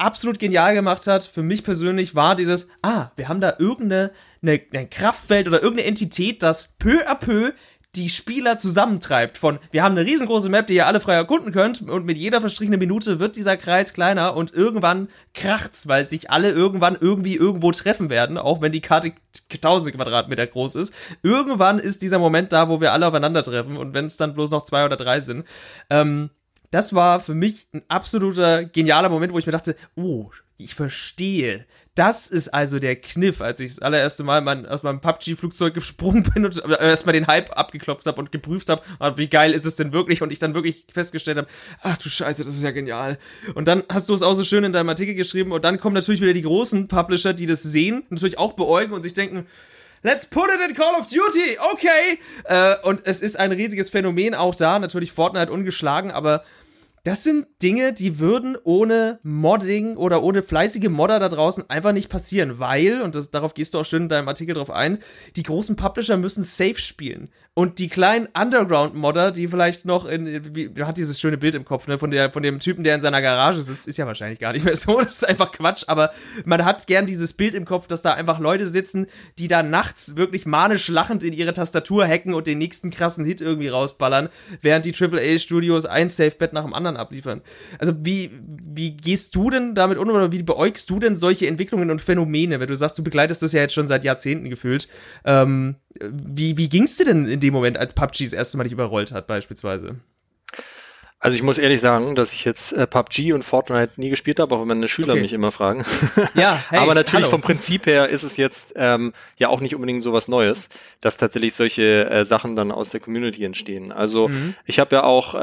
absolut genial gemacht hat, für mich persönlich, war dieses, ah, wir haben da irgendeine eine, ein Kraftfeld oder irgendeine Entität, das peu à peu die Spieler zusammentreibt. Von, wir haben eine riesengroße Map, die ihr alle frei erkunden könnt, und mit jeder verstrichenen Minute wird dieser Kreis kleiner und irgendwann kracht's, weil sich alle irgendwann irgendwie irgendwo treffen werden, auch wenn die Karte 1000 Quadratmeter groß ist. Irgendwann ist dieser Moment da, wo wir alle aufeinandertreffen und wenn es dann bloß noch zwei oder drei sind. Ähm, das war für mich ein absoluter genialer Moment, wo ich mir dachte, oh, ich verstehe. Das ist also der Kniff, als ich das allererste Mal mein, aus meinem PUBG-Flugzeug gesprungen bin und erstmal den Hype abgeklopft habe und geprüft habe, ah, wie geil ist es denn wirklich? Und ich dann wirklich festgestellt habe, ach du Scheiße, das ist ja genial. Und dann hast du es auch so schön in deinem Artikel geschrieben und dann kommen natürlich wieder die großen Publisher, die das sehen, natürlich auch beäugen und sich denken, Let's put it in Call of Duty, okay. Äh, und es ist ein riesiges Phänomen auch da, natürlich Fortnite ungeschlagen, aber das sind Dinge, die würden ohne Modding oder ohne fleißige Modder da draußen einfach nicht passieren, weil, und das, darauf gehst du auch schön in deinem Artikel drauf ein, die großen Publisher müssen safe spielen. Und die kleinen Underground-Modder, die vielleicht noch in, wie, hat dieses schöne Bild im Kopf, ne, von der, von dem Typen, der in seiner Garage sitzt, ist ja wahrscheinlich gar nicht mehr so, das ist einfach Quatsch, aber man hat gern dieses Bild im Kopf, dass da einfach Leute sitzen, die da nachts wirklich manisch lachend in ihre Tastatur hacken und den nächsten krassen Hit irgendwie rausballern, während die AAA-Studios ein Safe-Bet nach dem anderen abliefern. Also wie, wie gehst du denn damit um oder wie beäugst du denn solche Entwicklungen und Phänomene, wenn du sagst, du begleitest das ja jetzt schon seit Jahrzehnten gefühlt, ähm, wie, wie ging's dir denn in dem Moment, als PUBG das erste Mal dich überrollt hat, beispielsweise?
Also ich muss ehrlich sagen, dass ich jetzt äh, PUBG und Fortnite nie gespielt habe, auch wenn meine Schüler okay. mich immer fragen. Ja, hey, Aber natürlich hallo. vom Prinzip her ist es jetzt ähm, ja auch nicht unbedingt so was Neues, dass tatsächlich solche äh, Sachen dann aus der Community entstehen. Also mhm. ich habe ja auch, äh,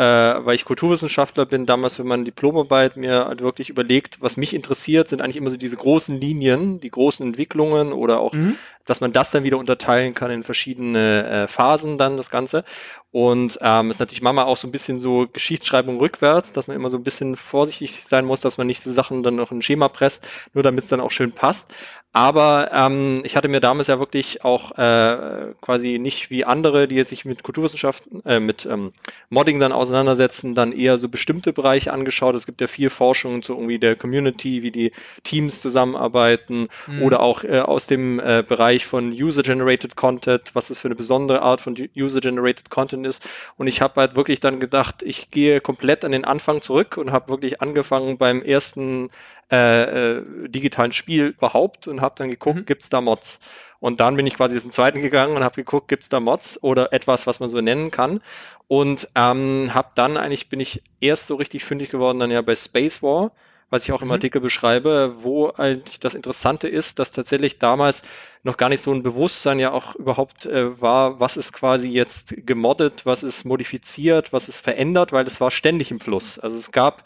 weil ich Kulturwissenschaftler bin, damals, wenn man Diplomarbeit mir halt wirklich überlegt, was mich interessiert, sind eigentlich immer so diese großen Linien, die großen Entwicklungen oder auch, mhm. Dass man das dann wieder unterteilen kann in verschiedene äh, Phasen dann das Ganze. Und ähm, ist natürlich manchmal auch so ein bisschen so Geschichtsschreibung rückwärts, dass man immer so ein bisschen vorsichtig sein muss, dass man nicht die Sachen dann noch in ein Schema presst, nur damit es dann auch schön passt. Aber ähm, ich hatte mir damals ja wirklich auch äh, quasi nicht wie andere, die sich mit Kulturwissenschaften, äh, mit ähm, Modding dann auseinandersetzen, dann eher so bestimmte Bereiche angeschaut. Es gibt ja viel Forschung zu irgendwie der Community, wie die Teams zusammenarbeiten mhm. oder auch äh, aus dem äh, Bereich von User-Generated Content, was ist für eine besondere Art von User-Generated Content ist. Und ich habe halt wirklich dann gedacht, ich gehe komplett an den Anfang zurück und habe wirklich angefangen beim ersten äh, äh, digitalen Spiel überhaupt und habe dann geguckt, mhm. gibt's da Mods? Und dann bin ich quasi zum zweiten gegangen und habe geguckt, gibt's da Mods oder etwas, was man so nennen kann. Und ähm, habe dann eigentlich, bin ich erst so richtig fündig geworden, dann ja bei Space War, was ich auch im mhm. Artikel beschreibe, wo halt das Interessante ist, dass tatsächlich damals noch gar nicht so ein Bewusstsein ja auch überhaupt äh, war, was ist quasi jetzt gemoddet, was ist modifiziert, was ist verändert, weil es war ständig im Fluss. Also es gab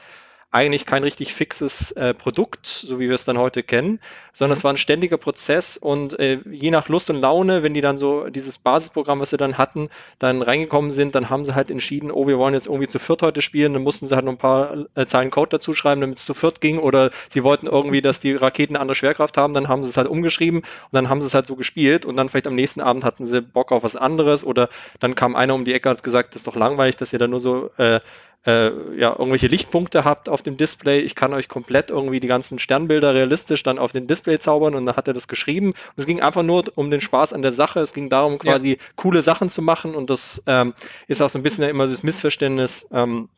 eigentlich kein richtig fixes äh, Produkt, so wie wir es dann heute kennen, sondern es war ein ständiger Prozess und äh, je nach Lust und Laune, wenn die dann so dieses Basisprogramm, was sie dann hatten, dann reingekommen sind, dann haben sie halt entschieden, oh, wir wollen jetzt irgendwie zu viert heute spielen, dann mussten sie halt noch ein paar äh, Zeilen Code dazu schreiben, damit es zu viert ging oder sie wollten irgendwie, dass die Raketen eine andere Schwerkraft haben, dann haben sie es halt umgeschrieben und dann haben sie es halt so gespielt und dann vielleicht am nächsten Abend hatten sie Bock auf was anderes oder dann kam einer um die Ecke und hat gesagt, das ist doch langweilig, dass ihr da nur so äh, äh, ja, irgendwelche Lichtpunkte habt auf dem Display. Ich kann euch komplett irgendwie die ganzen Sternbilder realistisch dann auf den Display zaubern und dann hat er das geschrieben. Und es ging einfach nur um den Spaß an der Sache. Es ging darum, quasi ja. coole Sachen zu machen und das ähm, ist auch so ein bisschen immer das Missverständnis. Ähm,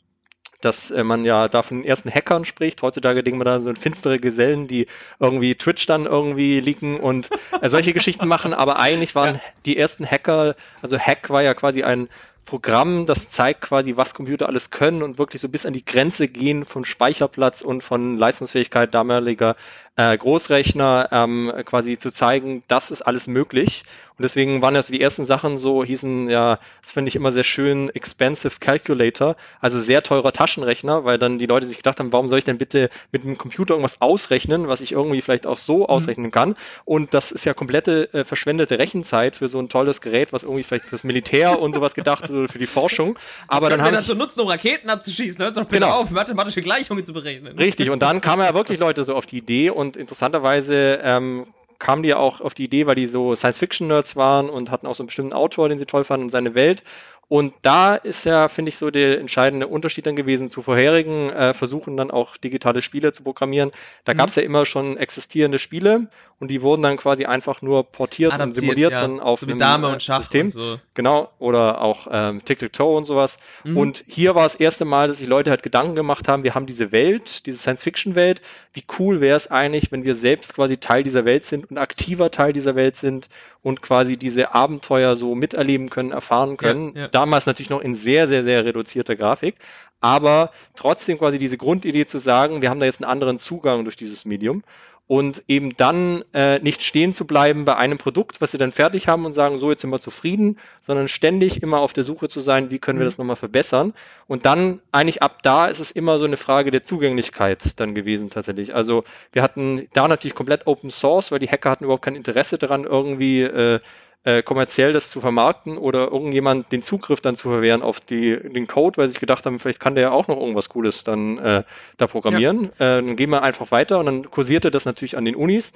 dass äh, man ja da von den ersten Hackern spricht. Heutzutage denken wir da so finstere Gesellen, die irgendwie Twitch dann irgendwie leaken und äh, solche Geschichten machen. Aber eigentlich waren ja. die ersten Hacker, also Hack war ja quasi ein Programm, das zeigt quasi, was Computer alles können und wirklich so bis an die Grenze gehen von Speicherplatz und von Leistungsfähigkeit damaliger äh, Großrechner ähm, quasi zu zeigen, das ist alles möglich. Und deswegen waren ja so die ersten Sachen so, hießen ja, das finde ich immer sehr schön, Expensive Calculator, also sehr teurer Taschenrechner, weil dann die Leute sich gedacht haben, warum soll ich denn bitte mit einem Computer irgendwas ausrechnen, was ich irgendwie vielleicht auch so mhm. ausrechnen kann. Und das ist ja komplette äh, verschwendete Rechenzeit für so ein tolles Gerät, was irgendwie vielleicht fürs Militär und sowas gedacht oder für die Forschung.
Aber das dann haben wir dazu nutzen, um Raketen abzuschießen, hört doch bitte genau. auf, mathematische Gleichungen zu berechnen.
Richtig, und dann kamen ja wirklich Leute so auf die Idee und interessanterweise ähm, kamen die auch auf die Idee, weil die so Science-Fiction-Nerds waren und hatten auch so einen bestimmten Autor, den sie toll fanden und seine Welt. Und da ist ja, finde ich, so der entscheidende Unterschied dann gewesen zu vorherigen äh, Versuchen, dann auch digitale Spiele zu programmieren. Da mhm. gab es ja immer schon existierende Spiele und die wurden dann quasi einfach nur portiert Adaptiert, und simuliert ja. dann auf so
einem Dame und äh, Schach System. Und so.
Genau, oder auch ähm, Tic-Tac-Toe und sowas. Mhm. Und hier war das erste Mal, dass sich Leute halt Gedanken gemacht haben, wir haben diese Welt, diese Science-Fiction-Welt. Wie cool wäre es eigentlich, wenn wir selbst quasi Teil dieser Welt sind und aktiver Teil dieser Welt sind und quasi diese Abenteuer so miterleben können, erfahren können. Ja, ja. Damals natürlich noch in sehr, sehr, sehr reduzierter Grafik, aber trotzdem quasi diese Grundidee zu sagen, wir haben da jetzt einen anderen Zugang durch dieses Medium und eben dann äh, nicht stehen zu bleiben bei einem Produkt, was sie dann fertig haben und sagen, so jetzt sind wir zufrieden, sondern ständig immer auf der Suche zu sein, wie können wir mhm. das nochmal verbessern. Und dann eigentlich ab da ist es immer so eine Frage der Zugänglichkeit dann gewesen tatsächlich. Also wir hatten da natürlich komplett Open Source, weil die Hacker hatten überhaupt kein Interesse daran, irgendwie äh, äh, kommerziell das zu vermarkten oder irgendjemand den Zugriff dann zu verwehren auf die, den Code, weil sie sich gedacht haben, vielleicht kann der ja auch noch irgendwas Cooles dann äh, da programmieren. Ja. Äh, dann gehen wir einfach weiter und dann kursierte das natürlich an den Unis.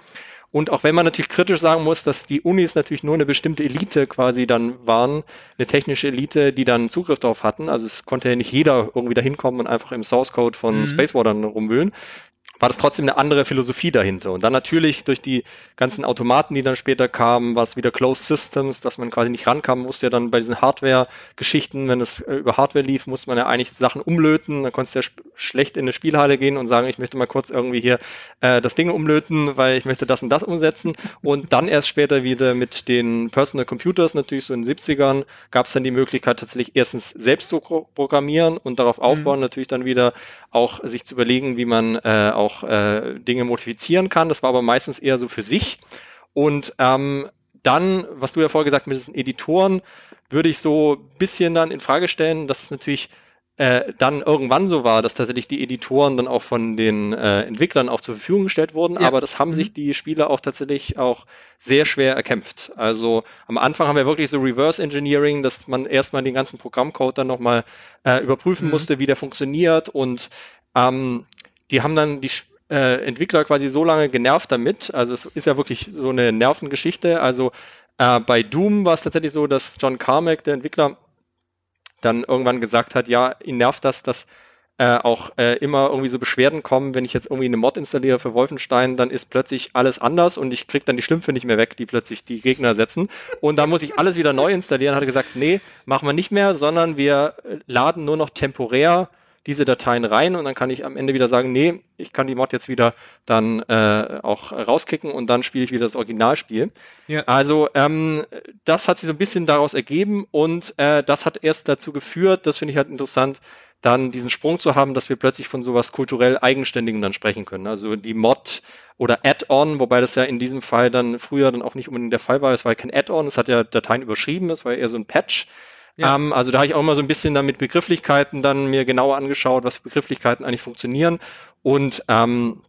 Und auch wenn man natürlich kritisch sagen muss, dass die Unis natürlich nur eine bestimmte Elite quasi dann waren, eine technische Elite, die dann Zugriff darauf hatten. Also es konnte ja nicht jeder irgendwie da hinkommen und einfach im Source Code von mhm. Spacewater rumwühlen war das trotzdem eine andere Philosophie dahinter. Und dann natürlich durch die ganzen Automaten, die dann später kamen, war es wieder Closed Systems, dass man quasi nicht rankam, musste ja dann bei diesen Hardware-Geschichten, wenn es äh, über Hardware lief, musste man ja eigentlich Sachen umlöten. Dann konntest du ja schlecht in eine Spielhalle gehen und sagen, ich möchte mal kurz irgendwie hier äh, das Ding umlöten, weil ich möchte das und das umsetzen. Und dann erst später wieder mit den Personal Computers, natürlich so in den 70ern, gab es dann die Möglichkeit, tatsächlich erstens selbst zu programmieren und darauf mhm. aufbauen, mhm. natürlich dann wieder auch sich zu überlegen, wie man äh, auch äh, Dinge modifizieren kann. Das war aber meistens eher so für sich. Und ähm, dann, was du ja vorher gesagt hast mit diesen Editoren, würde ich so ein bisschen dann in Frage stellen, dass es natürlich äh, dann irgendwann so war, dass tatsächlich die Editoren dann auch von den äh, Entwicklern auch zur Verfügung gestellt wurden, ja. aber das haben mhm. sich die Spieler auch tatsächlich auch sehr schwer erkämpft. Also am Anfang haben wir wirklich so Reverse Engineering, dass man erstmal den ganzen Programmcode dann nochmal äh, überprüfen mhm. musste, wie der funktioniert und ähm, die haben dann die äh, Entwickler quasi so lange genervt damit. Also es ist ja wirklich so eine Nervengeschichte. Also äh, bei Doom war es tatsächlich so, dass John Carmack, der Entwickler, dann irgendwann gesagt hat, ja, ihn nervt das, dass äh, auch äh, immer irgendwie so Beschwerden kommen, wenn ich jetzt irgendwie eine Mod installiere für Wolfenstein, dann ist plötzlich alles anders und ich kriege dann die Schlümpfe nicht mehr weg, die plötzlich die Gegner setzen. Und da muss ich alles wieder neu installieren. Hat er gesagt, nee, machen wir nicht mehr, sondern wir äh, laden nur noch temporär diese Dateien rein und dann kann ich am Ende wieder sagen, nee, ich kann die Mod jetzt wieder dann äh, auch rauskicken und dann spiele ich wieder das Originalspiel. Ja. Also ähm, das hat sich so ein bisschen daraus ergeben und äh, das hat erst dazu geführt, das finde ich halt interessant, dann diesen Sprung zu haben, dass wir plötzlich von sowas kulturell Eigenständigem dann sprechen können. Also die Mod oder Add-on, wobei das ja in diesem Fall dann früher dann auch nicht unbedingt der Fall war. Es war ja kein Add-on, es hat ja Dateien überschrieben, es war eher so ein Patch. Ja. Ähm, also da habe ich auch immer so ein bisschen dann mit Begrifflichkeiten dann mir genauer angeschaut, was Begrifflichkeiten eigentlich funktionieren. Und ähm,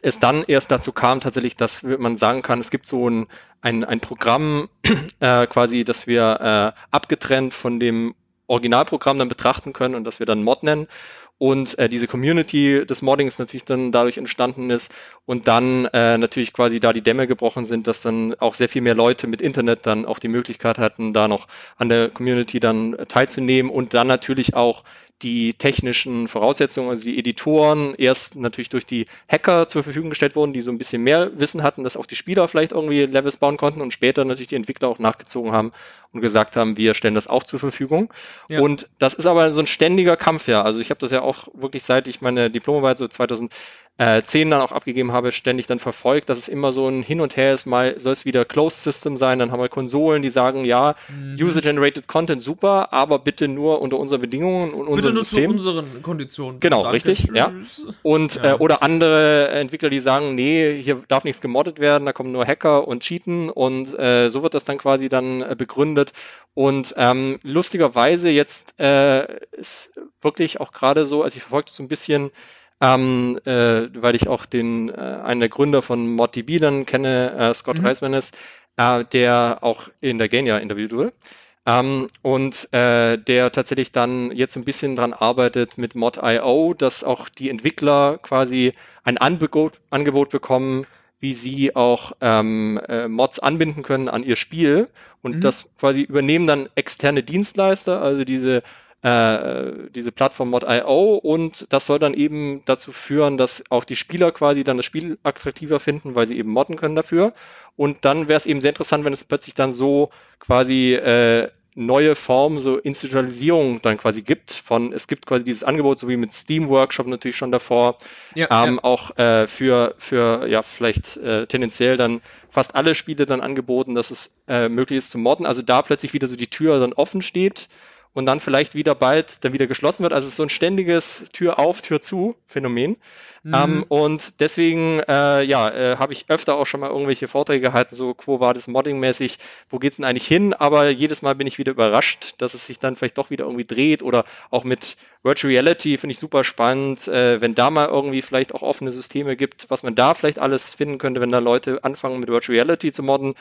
es dann erst dazu kam tatsächlich, dass man sagen kann, es gibt so ein, ein, ein Programm äh, quasi, das wir äh, abgetrennt von dem Originalprogramm dann betrachten können und das wir dann Mod nennen und äh, diese Community des Moddings natürlich dann dadurch entstanden ist und dann äh, natürlich quasi da die Dämme gebrochen sind, dass dann auch sehr viel mehr Leute mit Internet dann auch die Möglichkeit hatten, da noch an der Community dann teilzunehmen und dann natürlich auch die technischen Voraussetzungen, also die Editoren, erst natürlich durch die Hacker zur Verfügung gestellt wurden, die so ein bisschen mehr Wissen hatten, dass auch die Spieler vielleicht irgendwie Levels bauen konnten und später natürlich die Entwickler auch nachgezogen haben und gesagt haben, wir stellen das auch zur Verfügung. Ja. Und das ist aber so ein ständiger Kampf, ja. Also ich habe das ja auch wirklich seit ich meine Diplomarbeit so 2000 äh, 10 dann auch abgegeben habe, ständig dann verfolgt, dass es immer so ein Hin und Her ist, mal soll es wieder Closed System sein, dann haben wir Konsolen, die sagen, ja, mhm. User-Generated Content super, aber bitte nur unter unseren Bedingungen und
bitte nur zu unseren Konditionen.
Genau, Danke, richtig, tschüss. ja. Und, ja. Äh, oder andere Entwickler, die sagen, nee, hier darf nichts gemoddet werden, da kommen nur Hacker und Cheaten und äh, so wird das dann quasi dann äh, begründet. Und ähm, lustigerweise jetzt äh, ist wirklich auch gerade so, also ich verfolge das so ein bisschen, ähm, äh, weil ich auch den äh, einen der Gründer von ModDB dann kenne, äh, Scott mhm. Reisman ist, äh, der auch in der Genia interviewt wurde. Ähm, und äh, der tatsächlich dann jetzt ein bisschen dran arbeitet mit Mod.io, dass auch die Entwickler quasi ein Angebot, Angebot bekommen, wie sie auch ähm, äh, Mods anbinden können an ihr Spiel. Und mhm. das quasi übernehmen dann externe Dienstleister, also diese äh, diese Plattform Mod.io und das soll dann eben dazu führen, dass auch die Spieler quasi dann das Spiel attraktiver finden, weil sie eben modden können dafür. Und dann wäre es eben sehr interessant, wenn es plötzlich dann so quasi äh, neue Formen, so Institutionalisierung dann quasi gibt. Von es gibt quasi dieses Angebot, so wie mit Steam Workshop natürlich schon davor, ja, ähm, ja. auch äh, für für ja vielleicht äh, tendenziell dann fast alle Spiele dann angeboten, dass es äh, möglich ist zu modden. Also da plötzlich wieder so die Tür dann offen steht und dann vielleicht wieder bald dann wieder geschlossen wird. Also es ist so ein ständiges Tür auf, Tür zu Phänomen. Mhm. Ähm, und deswegen, äh, ja, äh, habe ich öfter auch schon mal irgendwelche Vorträge gehalten, so Quo war das Modding-mäßig, wo geht's denn eigentlich hin? Aber jedes Mal bin ich wieder überrascht, dass es sich dann vielleicht doch wieder irgendwie dreht oder auch mit Virtual Reality finde ich super spannend, äh, wenn da mal irgendwie vielleicht auch offene Systeme gibt, was man da vielleicht alles finden könnte, wenn da Leute anfangen mit Virtual Reality zu modden,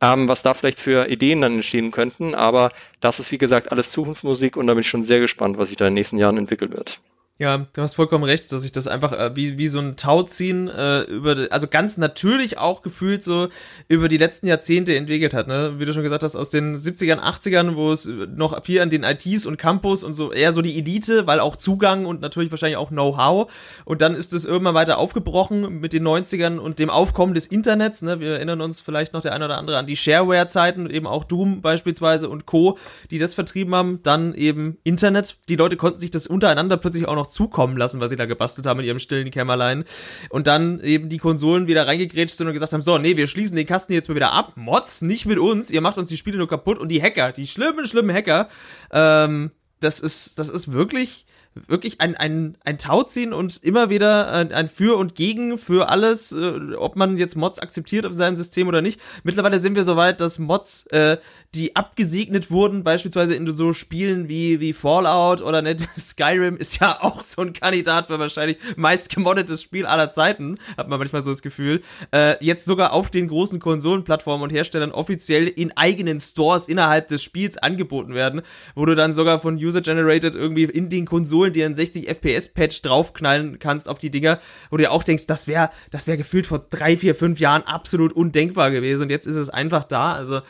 ähm, was da vielleicht für Ideen dann entstehen könnten. Aber das ist wie gesagt alles Zukunftsmusik und da bin ich schon sehr gespannt, was sich da in den nächsten Jahren entwickeln wird.
Ja, du hast vollkommen recht, dass sich das einfach äh, wie, wie so ein Tauziehen äh, über, also ganz natürlich auch gefühlt so über die letzten Jahrzehnte entwickelt hat, ne? Wie du schon gesagt hast, aus den 70ern, 80ern, wo es noch viel an den ITs und Campus und so eher so die Elite, weil auch Zugang und natürlich wahrscheinlich auch Know-how. Und dann ist es irgendwann weiter aufgebrochen mit den 90ern und dem Aufkommen des Internets, ne? Wir erinnern uns vielleicht noch der eine oder andere an die Shareware-Zeiten, eben auch Doom beispielsweise und Co., die das vertrieben haben. Dann eben Internet. Die Leute konnten sich das untereinander plötzlich auch noch zukommen lassen, was sie da gebastelt haben in ihrem stillen Kämmerlein. Und dann eben die Konsolen wieder reingegrätscht sind und gesagt haben, so, nee, wir schließen den Kasten jetzt mal wieder ab. Mods, nicht mit uns, ihr macht uns die Spiele nur kaputt. Und die Hacker, die schlimmen, schlimmen Hacker, ähm, das ist, das ist wirklich wirklich ein, ein, ein Tauziehen und immer wieder ein, ein Für und Gegen für alles, äh, ob man jetzt Mods akzeptiert auf seinem System oder nicht. Mittlerweile sind wir so weit, dass Mods, äh, die abgesegnet wurden, beispielsweise in so Spielen wie, wie Fallout oder nicht, Skyrim ist ja auch so ein Kandidat für wahrscheinlich meist gemoddetes Spiel aller Zeiten, hat man manchmal so das Gefühl, äh, jetzt sogar auf den großen Konsolenplattformen und Herstellern offiziell in eigenen Stores innerhalb des Spiels angeboten werden, wo du dann sogar von User-Generated irgendwie in den Konsolen Konsolen dir einen 60 FPS Patch draufknallen kannst auf die Dinger, wo du dir auch denkst, das wäre das wäre gefühlt vor drei, vier, fünf Jahren absolut undenkbar gewesen und jetzt ist es einfach da. Also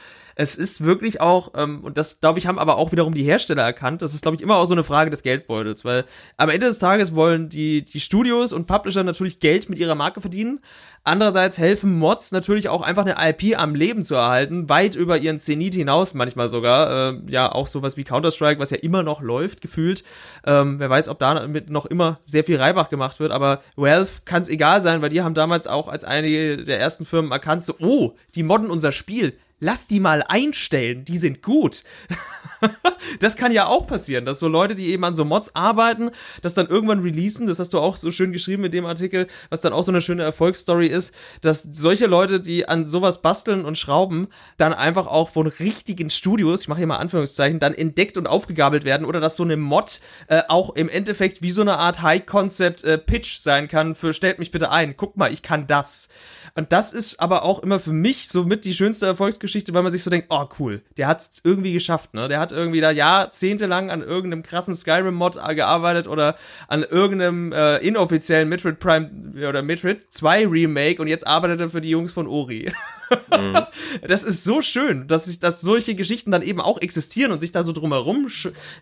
es ist wirklich auch, ähm, und das, glaube ich, haben aber auch wiederum die Hersteller erkannt, das ist, glaube ich, immer auch so eine Frage des Geldbeutels, weil am Ende des Tages wollen die, die Studios und Publisher natürlich Geld mit ihrer Marke verdienen. Andererseits helfen Mods natürlich auch einfach eine IP am Leben zu erhalten, weit über ihren Zenit hinaus manchmal sogar. Äh, ja, auch sowas wie Counter-Strike, was ja immer noch läuft, gefühlt. Ähm, wer weiß, ob damit noch immer sehr viel Reibach gemacht wird, aber Valve kann es egal sein, weil die haben damals auch als einige der ersten Firmen erkannt, so, oh, die modden unser Spiel lass die mal einstellen, die sind gut. das kann ja auch passieren, dass so Leute, die eben an so Mods arbeiten, das dann irgendwann releasen, das hast du auch so schön geschrieben in dem Artikel, was dann auch so eine schöne Erfolgsstory ist, dass solche Leute, die an sowas basteln und schrauben, dann einfach auch von richtigen Studios, ich mache hier mal Anführungszeichen, dann entdeckt und aufgegabelt werden oder dass so eine Mod äh, auch im Endeffekt wie so eine Art High-Concept-Pitch äh, sein kann für stellt mich bitte ein, guck mal, ich kann das. Und das ist aber auch immer für mich so mit die schönste Erfolgsgeschichte, weil man sich so denkt, oh cool, der hat es irgendwie geschafft, ne? Der hat irgendwie da jahrzehntelang an irgendeinem krassen Skyrim-Mod gearbeitet oder an irgendeinem äh, inoffiziellen Metroid Prime oder Metroid 2 Remake und jetzt arbeitet er für die Jungs von Ori. Mhm. Das ist so schön, dass sich, dass solche Geschichten dann eben auch existieren und sich da so drumherum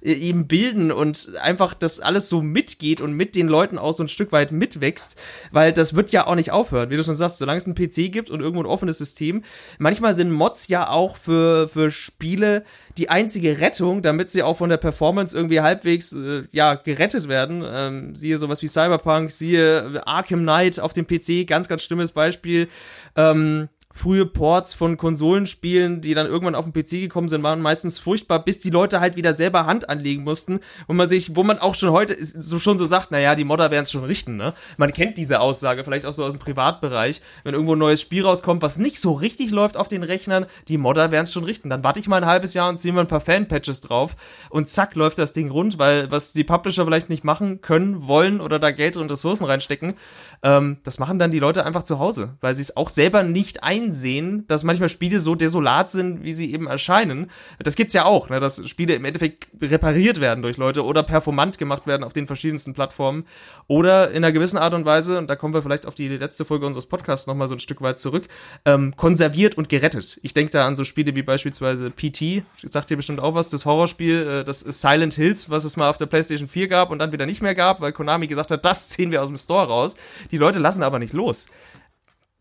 äh, eben bilden und einfach das alles so mitgeht und mit den Leuten auch so ein Stück weit mitwächst, weil das wird ja auch nicht aufhören, wie du schon sagst, solange es einen PC gibt und irgendwo ein offenes System. Manchmal sind Mods ja auch für, für Spiele die einzige Rettung, damit sie auch von der Performance irgendwie halbwegs äh, ja gerettet werden. Ähm, siehe sowas wie Cyberpunk, siehe Arkham Knight auf dem PC, ganz, ganz schlimmes Beispiel. Ähm, frühe Ports von Konsolenspielen, die dann irgendwann auf den PC gekommen sind, waren meistens furchtbar, bis die Leute halt wieder selber Hand anlegen mussten, wo man sich, wo man auch schon heute so schon so sagt, naja, die Modder werden es schon richten, ne? Man kennt diese Aussage, vielleicht auch so aus dem Privatbereich, wenn irgendwo ein neues Spiel rauskommt, was nicht so richtig läuft auf den Rechnern, die Modder werden es schon richten. Dann warte ich mal ein halbes Jahr und ziehe mal ein paar Fan-Patches drauf und zack, läuft das Ding rund, weil was die Publisher vielleicht nicht machen können, wollen oder da Geld und Ressourcen reinstecken, ähm, das machen dann die Leute einfach zu Hause, weil sie es auch selber nicht einsehen, dass manchmal Spiele so desolat sind, wie sie eben erscheinen. Das gibt's ja auch, ne, dass Spiele im Endeffekt repariert werden durch Leute oder performant gemacht werden auf den verschiedensten Plattformen oder in einer gewissen Art und Weise, und da kommen wir vielleicht auf die letzte Folge unseres Podcasts nochmal so ein Stück weit zurück, ähm, konserviert und gerettet. Ich denke da an so Spiele wie beispielsweise PT, sagt dir bestimmt auch was, das Horrorspiel, äh, das Silent Hills, was es mal auf der PlayStation 4 gab und dann wieder nicht mehr gab, weil Konami gesagt hat, das ziehen wir aus dem Store raus. Die Leute lassen aber nicht los.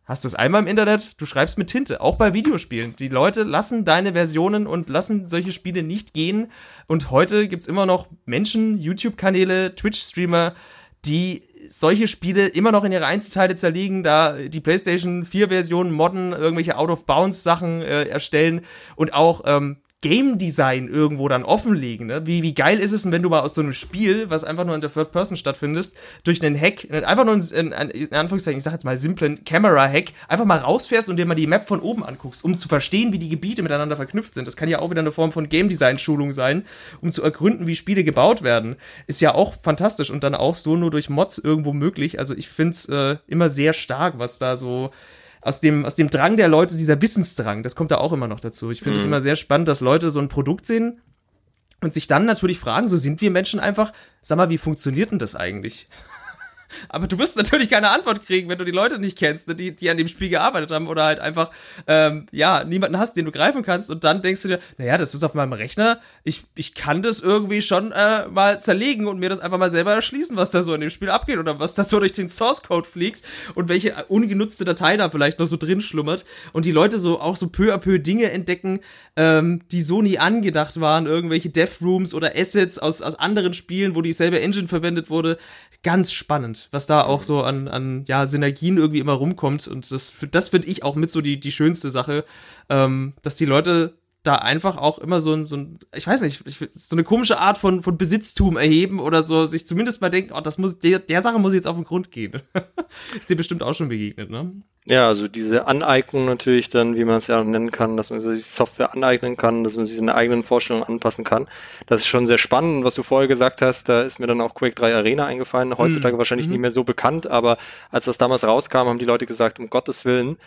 Hast du es einmal im Internet? Du schreibst mit Tinte, auch bei Videospielen. Die Leute lassen deine Versionen und lassen solche Spiele nicht gehen. Und heute gibt's immer noch Menschen, YouTube-Kanäle, Twitch-Streamer, die solche Spiele immer noch in ihre Einzelteile zerlegen, da die PlayStation 4 Version modden, irgendwelche Out-of-Bounds-Sachen äh, erstellen und auch ähm, Game Design irgendwo dann offenlegen. Ne? Wie, wie geil ist es denn, wenn du mal aus so einem Spiel, was einfach nur in der Third Person stattfindet, durch einen Hack, einfach nur in, in, in Anführungszeichen, ich sag jetzt mal simplen Camera-Hack, einfach mal rausfährst und dir mal die Map von oben anguckst, um zu verstehen, wie die Gebiete miteinander verknüpft sind. Das kann ja auch wieder eine Form von Game Design-Schulung sein, um zu ergründen, wie Spiele gebaut werden. Ist ja auch fantastisch und dann auch so nur durch Mods irgendwo möglich. Also ich find's äh, immer sehr stark, was da so aus dem, aus dem Drang der Leute, dieser Wissensdrang, das kommt da auch immer noch dazu. Ich finde es mhm. immer sehr spannend, dass Leute so ein Produkt sehen und sich dann natürlich fragen, so sind wir Menschen einfach, sag mal, wie funktioniert denn das eigentlich? Aber du wirst natürlich keine Antwort kriegen, wenn du die Leute nicht kennst, ne, die, die an dem Spiel gearbeitet haben oder halt einfach, ähm, ja, niemanden hast, den du greifen kannst und dann denkst du dir, naja, das ist auf meinem Rechner, ich, ich kann das irgendwie schon äh, mal zerlegen und mir das einfach mal selber erschließen, was da so in dem Spiel abgeht oder was da so durch den Source Code fliegt und welche ungenutzte Datei da vielleicht noch so drin schlummert und die Leute so auch so peu à peu Dinge entdecken, ähm, die so nie angedacht waren, irgendwelche Dev Rooms oder Assets aus, aus anderen Spielen, wo dieselbe Engine verwendet wurde, ganz spannend, was da auch so an, an ja, Synergien irgendwie immer rumkommt. Und das, das finde ich auch mit so die, die schönste Sache, ähm, dass die Leute da einfach auch immer so ein, so ein ich weiß nicht, so eine komische Art von, von Besitztum erheben oder so, sich zumindest mal denken, oh, das muss, der, der Sache muss ich jetzt auf den Grund gehen. Ist dir bestimmt auch schon begegnet, ne?
Ja, also diese Aneignung natürlich dann, wie man es ja nennen kann, dass man sich Software aneignen kann, dass man sich seine eigenen Vorstellungen anpassen kann. Das ist schon sehr spannend. Was du vorher gesagt hast, da ist mir dann auch Quake 3 Arena eingefallen. Heutzutage mhm. wahrscheinlich mhm. nicht mehr so bekannt, aber als das damals rauskam, haben die Leute gesagt, um Gottes Willen,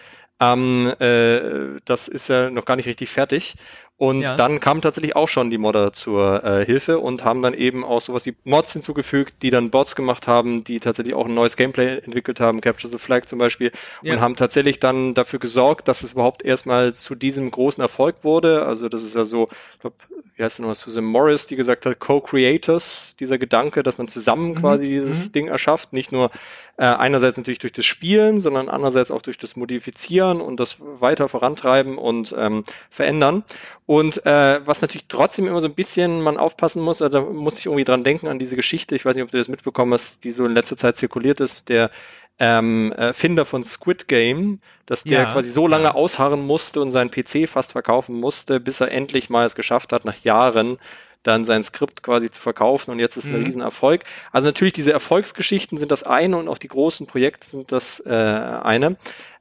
ähm, äh, das ist ja noch gar nicht richtig fertig. Und ja. dann kamen tatsächlich auch schon die Modder zur äh, Hilfe und haben dann eben auch sowas wie Mods hinzugefügt, die dann Bots gemacht haben, die tatsächlich auch ein neues Gameplay entwickelt haben, Capture the Flag zum Beispiel, ja. und haben tatsächlich dann dafür gesorgt, dass es überhaupt erstmal zu diesem großen Erfolg wurde. Also das ist ja so, ich glaube, wie heißt denn nochmal, Susan Morris, die gesagt hat, Co-Creators, dieser Gedanke, dass man zusammen mhm. quasi dieses mhm. Ding erschafft, nicht nur äh, einerseits natürlich durch das Spielen, sondern andererseits auch durch das Modifizieren und das weiter vorantreiben und ähm, verändern. Und äh, was natürlich trotzdem immer so ein bisschen man aufpassen muss, also da muss ich irgendwie dran denken an diese Geschichte, ich weiß nicht, ob du das mitbekommen hast, die so in letzter Zeit zirkuliert ist, der ähm, Erfinder von Squid Game, dass der ja, quasi so lange ja. ausharren musste und seinen PC fast verkaufen musste, bis er endlich mal es geschafft hat, nach Jahren dann sein Skript quasi zu verkaufen und jetzt ist mhm. ein Riesenerfolg. Also natürlich diese Erfolgsgeschichten sind das eine und auch die großen Projekte sind das äh, eine.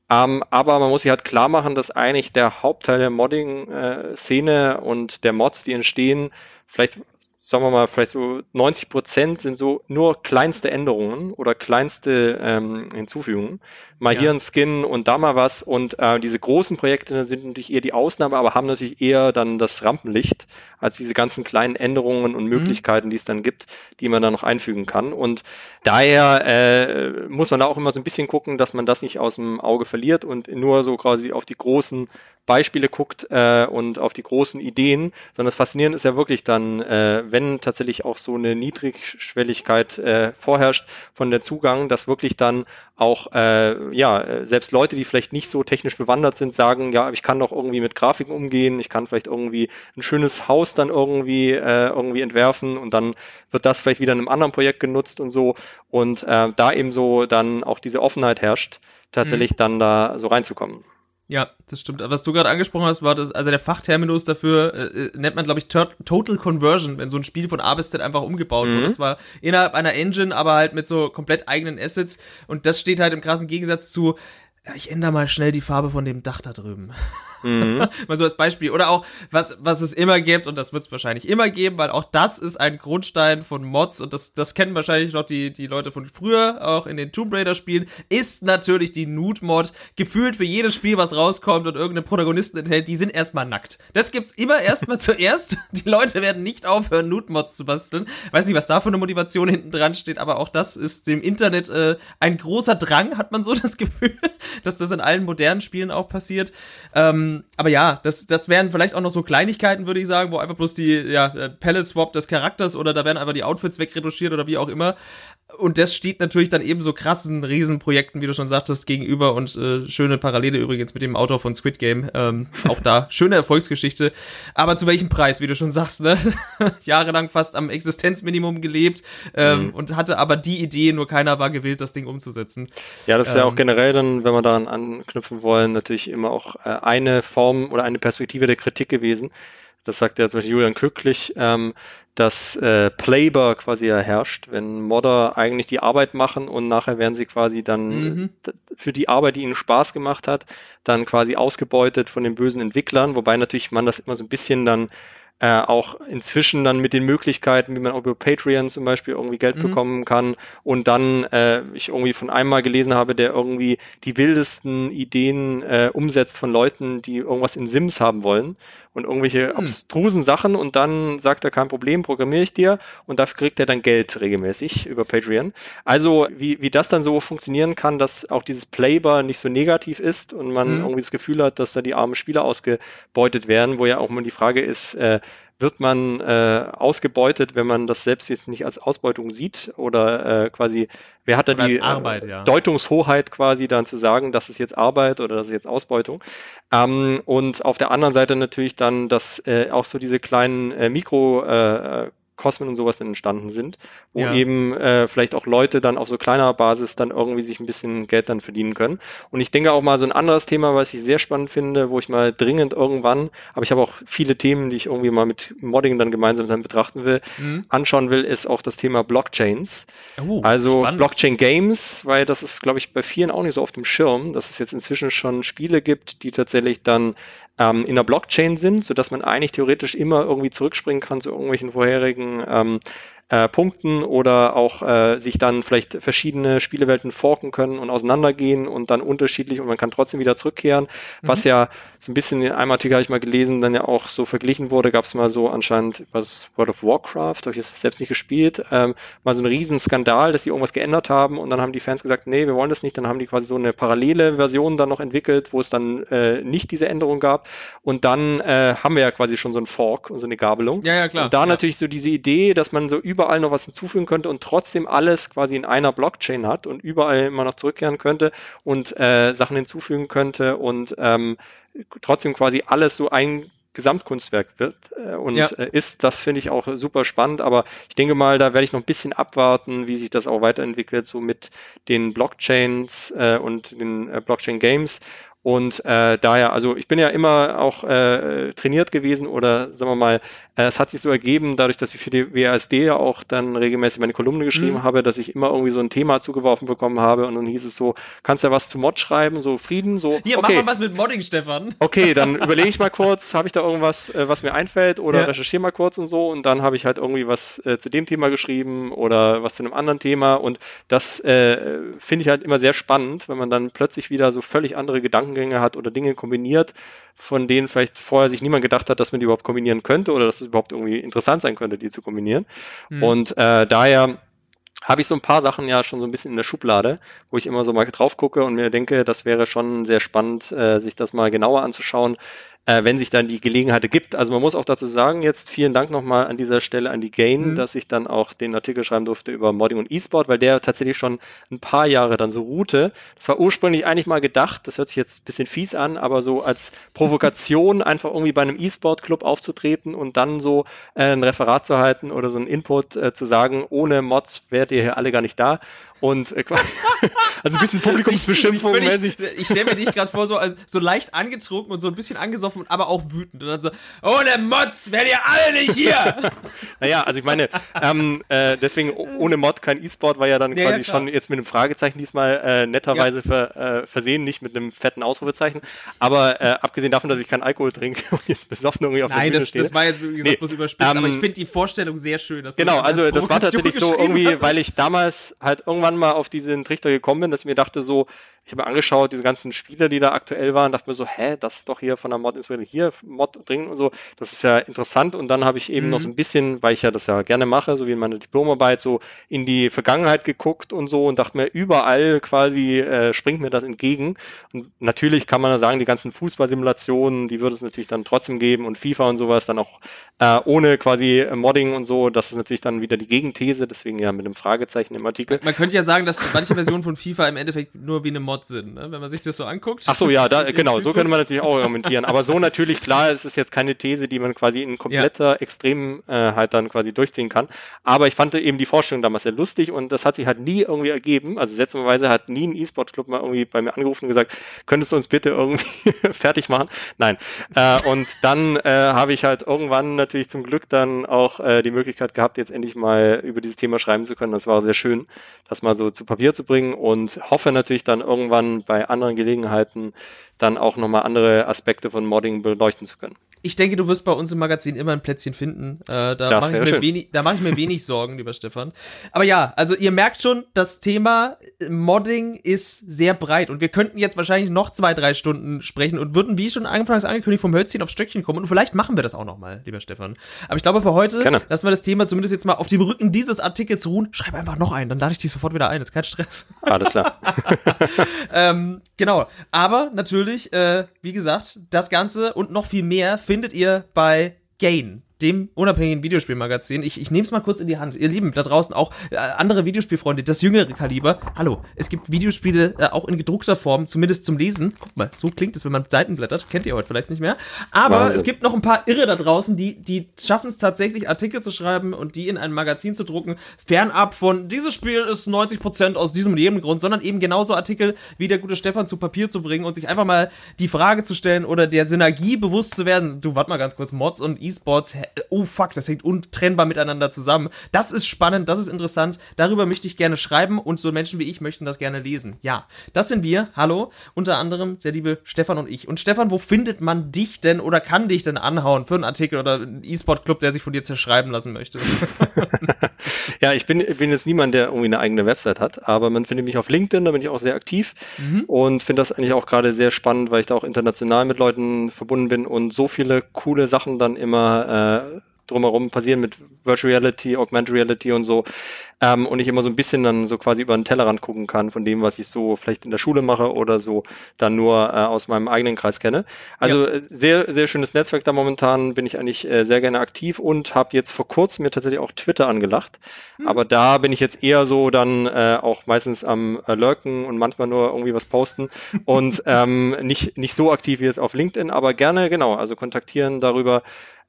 Ähm, aber man muss sich halt klar machen, dass eigentlich der Hauptteil der Modding-Szene äh, und der Mods, die entstehen, vielleicht sagen wir mal, vielleicht so 90 Prozent sind so nur kleinste Änderungen oder kleinste ähm, Hinzufügungen. Mal ja. hier ein Skin und da mal was. Und äh, diese großen Projekte sind natürlich eher die Ausnahme, aber haben natürlich eher dann das Rampenlicht als diese ganzen kleinen Änderungen und mhm. Möglichkeiten, mhm. die es dann gibt, die man da noch einfügen kann. Und daher äh, muss man da auch immer so ein bisschen gucken, dass man das nicht aus dem Auge verliert und nur so quasi auf die großen Beispiele guckt äh, und auf die großen Ideen, sondern das Faszinierende ist ja wirklich dann, äh, wenn tatsächlich auch so eine Niedrigschwelligkeit äh, vorherrscht von der Zugang, dass wirklich dann auch äh, ja selbst Leute, die vielleicht nicht so technisch bewandert sind, sagen, ja, ich kann doch irgendwie mit Grafiken umgehen, ich kann vielleicht irgendwie ein schönes Haus dann irgendwie äh, irgendwie entwerfen und dann wird das vielleicht wieder in einem anderen Projekt genutzt und so und äh, da eben so dann auch diese Offenheit herrscht, tatsächlich mhm. dann da so reinzukommen.
Ja, das stimmt. Was du gerade angesprochen hast, war das, also der Fachterminus dafür äh, äh nennt man, glaube ich, Total Conversion, wenn so ein Spiel von A bis Z einfach umgebaut mhm. wird. Und zwar innerhalb einer Engine, aber halt mit so komplett eigenen Assets. Und das steht halt im krassen Gegensatz zu, ja, ich ändere mal schnell die Farbe von dem Dach da drüben. Mhm. Mal so als Beispiel. Oder auch, was, was es immer gibt, und das wird es wahrscheinlich immer geben, weil auch das ist ein Grundstein von Mods, und das, das kennen wahrscheinlich noch die, die Leute von früher, auch in den Tomb Raider-Spielen, ist natürlich die Nude-Mod. Gefühlt für jedes Spiel, was rauskommt und irgendeinen Protagonisten enthält, die sind erstmal nackt. Das gibt's immer erstmal zuerst. Die Leute werden nicht aufhören, Nude-Mods zu basteln. Weiß nicht, was da für eine Motivation hinten dran steht, aber auch das ist dem Internet äh, ein großer Drang, hat man so das Gefühl, dass das in allen modernen Spielen auch passiert. Ähm, ähm, aber ja, das, das wären vielleicht auch noch so Kleinigkeiten, würde ich sagen, wo einfach bloß die ja, äh, Palace-Swap des Charakters oder da werden einfach die Outfits wegretuschiert oder wie auch immer. Und das steht natürlich dann eben so krassen Riesenprojekten, wie du schon sagtest, gegenüber und äh, schöne Parallele übrigens mit dem Autor von Squid Game. Ähm, auch da schöne Erfolgsgeschichte. Aber zu welchem Preis, wie du schon sagst, ne? Jahrelang fast am Existenzminimum gelebt ähm, mhm. und hatte aber die Idee, nur keiner war gewillt, das Ding umzusetzen.
Ja, das ist ähm, ja auch ähm, generell dann, wenn wir daran anknüpfen wollen, natürlich immer auch äh, eine Form oder eine Perspektive der Kritik gewesen. Das sagt ja zum Beispiel Julian Glücklich, ähm, dass äh, Playbar quasi ja herrscht, wenn Modder eigentlich die Arbeit machen und nachher werden sie quasi dann mhm. für die Arbeit, die ihnen Spaß gemacht hat, dann quasi ausgebeutet von den bösen Entwicklern, wobei natürlich man das immer so ein bisschen dann äh, auch inzwischen dann mit den Möglichkeiten, wie man auch über Patreon zum Beispiel irgendwie Geld mhm. bekommen kann und dann äh, ich irgendwie von einem mal gelesen habe, der irgendwie die wildesten Ideen äh, umsetzt von Leuten, die irgendwas in Sims haben wollen und irgendwelche mhm. abstrusen Sachen und dann sagt er kein Problem, programmiere ich dir und dafür kriegt er dann Geld regelmäßig über Patreon. Also wie, wie das dann so funktionieren kann, dass auch dieses Playbar nicht so negativ ist und man mhm. irgendwie das Gefühl hat, dass da die armen Spieler ausgebeutet werden, wo ja auch mal die Frage ist, äh, wird man äh, ausgebeutet, wenn man das selbst jetzt nicht als Ausbeutung sieht oder äh, quasi, wer hat da die Arbeit, äh, ja. Deutungshoheit quasi dann zu sagen, das ist jetzt Arbeit oder das ist jetzt Ausbeutung. Ähm, und auf der anderen Seite natürlich dann, dass äh, auch so diese kleinen äh, Mikro Cosmen und sowas dann entstanden sind, wo ja. eben äh, vielleicht auch Leute dann auf so kleiner Basis dann irgendwie sich ein bisschen Geld dann verdienen können. Und ich denke auch mal so ein anderes Thema, was ich sehr spannend finde, wo ich mal dringend irgendwann, aber ich habe auch viele Themen, die ich irgendwie mal mit Modding dann gemeinsam dann betrachten will, mhm. anschauen will, ist auch das Thema Blockchains. Oh, also spannend. Blockchain Games, weil das ist, glaube ich, bei vielen auch nicht so auf dem Schirm, dass es jetzt inzwischen schon Spiele gibt, die tatsächlich dann ähm, in der Blockchain sind, sodass man eigentlich theoretisch immer irgendwie zurückspringen kann zu irgendwelchen vorherigen ähm, äh, punkten oder auch äh, sich dann vielleicht verschiedene Spielewelten forken können und auseinandergehen und dann unterschiedlich und man kann trotzdem wieder zurückkehren. Mhm. Was ja so ein bisschen in einem Artikel habe ich mal gelesen, dann ja auch so verglichen wurde, gab es mal so anscheinend, was World of Warcraft, habe ich jetzt selbst nicht gespielt, ähm, mal so einen riesen Skandal, dass sie irgendwas geändert haben und dann haben die Fans gesagt, nee, wir wollen das nicht. Dann haben die quasi so eine parallele Version dann noch entwickelt, wo es dann äh, nicht diese Änderung gab und dann äh, haben wir ja quasi schon so einen Fork und so eine Gabelung.
Ja, ja, klar.
Und da
ja.
natürlich so diese Idee, dass man so über überall noch was hinzufügen könnte und trotzdem alles quasi in einer Blockchain hat und überall immer noch zurückkehren könnte und äh, Sachen hinzufügen könnte und ähm, trotzdem quasi alles so ein Gesamtkunstwerk wird äh, und ja. äh, ist. Das finde ich auch super spannend, aber ich denke mal, da werde ich noch ein bisschen abwarten, wie sich das auch weiterentwickelt, so mit den Blockchains äh, und den äh, Blockchain Games Und äh, daher, also ich bin ja immer auch äh, trainiert gewesen oder sagen wir mal, äh, es hat sich so ergeben, dadurch, dass ich für die WASD ja auch dann regelmäßig meine Kolumne geschrieben mhm. habe, dass ich immer irgendwie so ein Thema zugeworfen bekommen habe und dann hieß es so, kannst du ja was zu Mod schreiben, so Frieden, so.
Hier, okay. mach mal was mit Modding, Stefan.
Okay, dann überlege ich mal kurz, habe ich da irgendwas, äh, was mir einfällt oder ja. recherchiere mal kurz und so und dann habe ich halt irgendwie was äh, zu dem Thema geschrieben oder was zu einem anderen Thema und das äh, finde ich halt immer sehr spannend, wenn man dann plötzlich wieder so völlig andere Gedanken Gedankengänge hat oder Dinge kombiniert, von denen vielleicht vorher sich niemand gedacht hat, dass man die überhaupt kombinieren könnte oder dass es überhaupt irgendwie interessant sein könnte, die zu kombinieren. Mhm. Und äh, daher habe ich so ein paar Sachen ja schon so ein bisschen in der Schublade, wo ich immer so mal drauf gucke und mir denke, das wäre schon sehr spannend, äh, sich das mal genauer anzuschauen, äh, wenn sich dann die Gelegenheit gibt. Also man muss auch dazu sagen, jetzt vielen Dank nochmal an dieser Stelle an die Gain, mhm. dass ich dann auch den Artikel schreiben durfte über Modding und E-Sport, weil der tatsächlich schon ein paar Jahre dann so ruhte. Das war ursprünglich eigentlich mal gedacht, das hört sich jetzt ein bisschen fies an, aber so als Provokation einfach irgendwie bei einem E-Sport-Club aufzutreten und dann so äh, ein Referat zu halten oder so ein Input äh, zu sagen, ohne Mods wärt ihr hier alle gar nicht da und äh, also ein bisschen Publikumsbeschimpfung.
Ich, ich, ich, ich stelle mir dich gerade vor, so, also, so leicht angetrunken und so ein bisschen angesoffen, aber auch wütend. Und dann so, ohne Mods wären ihr alle nicht hier!
naja, also ich meine, ähm, äh, deswegen ohne Mod kein E-Sport war ja dann ja, quasi ja, schon jetzt mit einem Fragezeichen diesmal äh, netterweise ja. ver, äh, versehen, nicht mit einem fetten Ausrufezeichen. Aber äh, abgesehen davon, dass ich keinen Alkohol trinke und jetzt besoffen irgendwie auf
Nein, der Bühne das, stehe. das war jetzt wie gesagt nee, bloß überspitzt, ähm, aber ich finde die Vorstellung sehr schön.
Dass genau, also das war tatsächlich so irgendwie, weil ich damals halt irgendwann irgendwann mal auf diesen Trichter gekommen bin, dass ich mir dachte so, ich habe mir angeschaut, diese ganzen Spiele, die da aktuell waren, dachte mir so, hä, das ist doch hier von der Mod inspiriert, hier Mod drin und so, das ist ja interessant und dann habe ich eben mhm. noch so ein bisschen, weil ich ja das ja gerne mache, so wie in meiner Diplomarbeit, so in die Vergangenheit geguckt und so und dachte mir, überall quasi äh, springt mir das entgegen und natürlich kann man sagen, die ganzen Fußballsimulationen, die würde es natürlich dann trotzdem geben und FIFA und sowas dann auch äh, ohne quasi Modding und so, das ist natürlich dann wieder die Gegenthese, deswegen ja mit einem Fragezeichen im Artikel.
Man könnte ja sagen, dass manche Versionen von FIFA im Endeffekt nur wie eine Mod sind, ne? wenn man sich das so anguckt.
Ach so, ja, da, genau, Zyklus. so könnte man natürlich auch argumentieren. Aber so natürlich, klar, es ist jetzt keine These, die man quasi in kompletter ja. Extrem äh, halt dann quasi durchziehen kann. Aber ich fand eben die Vorstellung damals sehr lustig und das hat sich halt nie irgendwie ergeben. Also seltsamerweise hat nie ein E-Sport-Club mal irgendwie bei mir angerufen und gesagt, könntest du uns bitte irgendwie fertig machen? Nein. Äh, und dann äh, habe ich halt irgendwann natürlich zum Glück dann auch äh, die Möglichkeit gehabt, jetzt endlich mal über dieses Thema schreiben zu können. Das war sehr schön, das mal so zu Papier zu bringen und hoffe natürlich dann irgendwann irgendwann bei anderen Gelegenheiten dann auch nochmal andere Aspekte von Modding beleuchten zu können.
Ich denke, du wirst bei uns im Magazin immer ein Plätzchen finden. Äh, da mache ich, mir wenig, da mach ich mir wenig Sorgen, lieber Stefan. Aber ja, also ihr merkt schon, das Thema Modding ist sehr breit und wir könnten jetzt wahrscheinlich noch zwei, drei Stunden sprechen und würden, wie schon anfangs angekündigt, vom Hölzchen aufs Stöckchen kommen und vielleicht machen wir das auch nochmal, lieber Stefan. Aber ich glaube, für heute Gerne. lassen wir das Thema zumindest jetzt mal auf dem Rücken dieses Artikels ruhen. Schreib einfach noch einen, dann lade ich dich sofort wieder ein. Das ist kein Stress.
Alles klar.
ähm, genau. Aber natürlich, äh, wie gesagt, das Ganze und noch viel mehr findet ihr bei Gain dem unabhängigen Videospielmagazin. Ich, ich nehme es mal kurz in die Hand. Ihr Lieben, da draußen auch äh, andere Videospielfreunde, das jüngere Kaliber. Hallo, es gibt Videospiele äh, auch in gedruckter Form, zumindest zum Lesen. Guck mal, so klingt es, wenn man Seiten blättert. Kennt ihr heute vielleicht nicht mehr. Aber Wahnsinn. es gibt noch ein paar Irre da draußen, die, die schaffen es tatsächlich, Artikel zu schreiben und die in ein Magazin zu drucken. Fernab von, dieses Spiel ist 90% aus diesem und jenem Grund, sondern eben genauso Artikel wie der gute Stefan zu Papier zu bringen und sich einfach mal die Frage zu stellen oder der Synergie bewusst zu werden. Du, warte mal ganz kurz, Mods und E-Sports oh fuck, das hängt untrennbar miteinander zusammen. Das ist spannend, das ist interessant. Darüber möchte ich gerne schreiben und so Menschen wie ich möchten das gerne lesen. Ja, das sind wir. Hallo, unter anderem der liebe Stefan und ich. Und Stefan, wo findet man dich denn oder kann dich denn anhauen für einen Artikel oder einen E-Sport-Club, der sich von dir zerschreiben lassen möchte?
ja, ich bin, bin jetzt niemand, der irgendwie eine eigene Website hat, aber man findet mich auf LinkedIn, da bin ich auch sehr aktiv mhm. und finde das eigentlich auch gerade sehr spannend, weil ich da auch international mit Leuten verbunden bin und so viele coole Sachen dann immer äh, drumherum passieren mit Virtual Reality, Augmented Reality und so. Ähm, und ich immer so ein bisschen dann so quasi über den Tellerrand gucken kann von dem, was ich so vielleicht in der Schule mache oder so dann nur äh, aus meinem eigenen Kreis kenne. Also ja. Äh, sehr, sehr schönes Netzwerk da momentan, bin ich eigentlich äh, sehr gerne aktiv und habe jetzt vor kurzem mir tatsächlich auch Twitter angelacht. Hm. Aber da bin ich jetzt eher so dann äh, auch meistens am äh, Lurken und manchmal nur irgendwie was posten und ähm, nicht, nicht so aktiv wie es auf LinkedIn, aber gerne, genau, also kontaktieren darüber.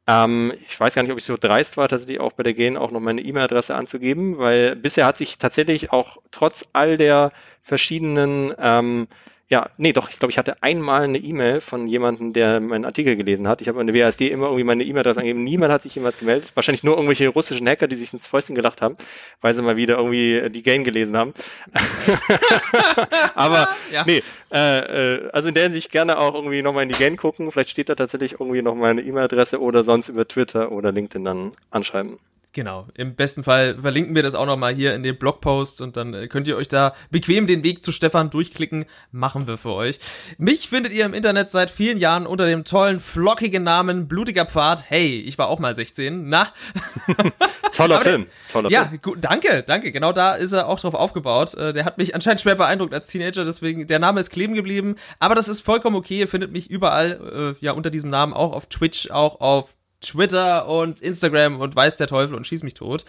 Ähm, ich weiß gar nicht, ob ich so dreist war, tatsächlich auch bei der Gen auch noch meine E-Mail-Adresse anzugeben, weil bisher hat sich tatsächlich auch trotz all der verschiedenen ähm, ja, nee, doch, ich glaube, ich hatte einmal eine E-Mail von jemandem, der meinen Artikel gelesen hat. Ich habe an der WASD immer irgendwie meine E-Mail-Adresse angegeben. Niemand hat sich jemals gemeldet. Wahrscheinlich nur irgendwelche russischen Hacker, die sich ins Fäustchen gelacht haben, weil sie mal wieder irgendwie die Game gelesen haben. Aber ja. nee, äh, äh, also in der Hinsicht gerne auch irgendwie nochmal in die Game gucken. Vielleicht steht da tatsächlich irgendwie noch meine E-Mail-Adresse oder sonst über Twitter oder LinkedIn dann anschreiben.
Genau. Im besten Fall verlinken wir das auch nochmal hier in den Blogpost und dann äh, könnt ihr euch da bequem den Weg zu Stefan durchklicken. Machen wir für euch. Mich findet ihr im Internet seit vielen Jahren unter dem tollen, flockigen Namen Blutiger Pfad. Hey, ich war auch mal 16. Na?
Toller Film. Toller
ja, Film. Gut, danke, danke. Genau da ist er auch drauf aufgebaut. Äh, der hat mich anscheinend schwer beeindruckt als Teenager, deswegen der Name ist kleben geblieben. Aber das ist vollkommen okay. Ihr findet mich überall, äh, ja, unter diesem Namen, auch auf Twitch, auch auf Twitter und Instagram und weiß der Teufel und schieß mich tot.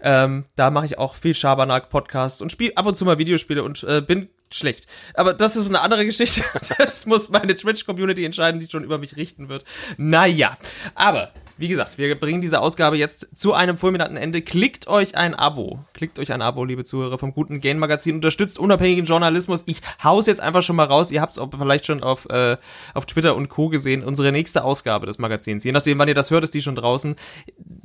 Ähm, da mache ich auch viel Schabernack-Podcasts und spiele ab und zu mal Videospiele und äh, bin schlecht. Aber das ist eine andere Geschichte. Das muss meine Twitch-Community entscheiden, die schon über mich richten wird. Naja, aber wie gesagt, wir bringen diese Ausgabe jetzt zu einem fulminanten Ende. Klickt euch ein Abo. Klickt euch ein Abo, liebe Zuhörer vom guten Gain Magazin. Unterstützt unabhängigen Journalismus. Ich hau's jetzt einfach schon mal raus. Ihr habt es auch vielleicht schon auf, äh, auf Twitter und Co. gesehen. Unsere nächste Ausgabe des Magazins. Je nachdem, wann ihr das hört, ist die schon draußen.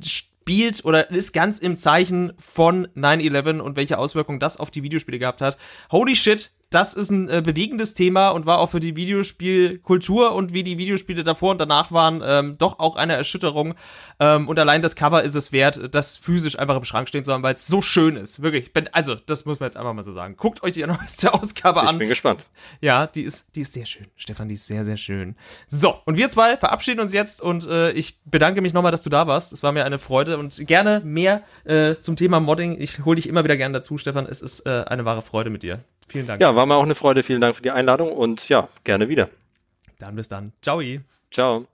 Spielt oder ist ganz im Zeichen von 9-11 und welche Auswirkungen das auf die Videospiele gehabt hat. Holy shit, das ist ein äh, bewegendes Thema und war auch für die Videospielkultur und wie die Videospiele davor und danach waren, ähm, doch auch eine Erschütterung. Ähm, und allein das Cover ist es wert, das physisch einfach im Schrank stehen zu haben, weil es so schön ist. Wirklich. Also, das muss man jetzt einfach mal so sagen. Guckt euch die neueste Ausgabe an.
Ich bin gespannt.
Ja, die ist, die ist sehr schön. Stefan, die ist sehr, sehr schön. So, und wir zwei verabschieden uns jetzt und äh, ich bedanke mich nochmal, dass du da warst. Es war mir eine Freude und gerne mehr äh, zum Thema Modding. Ich hole dich immer wieder gerne dazu, Stefan. Es ist äh, eine wahre Freude mit dir. Vielen Dank.
Ja, war mir auch eine Freude. Vielen Dank für die Einladung und ja, gerne wieder.
Dann bis dann. Ciao.
Ciao.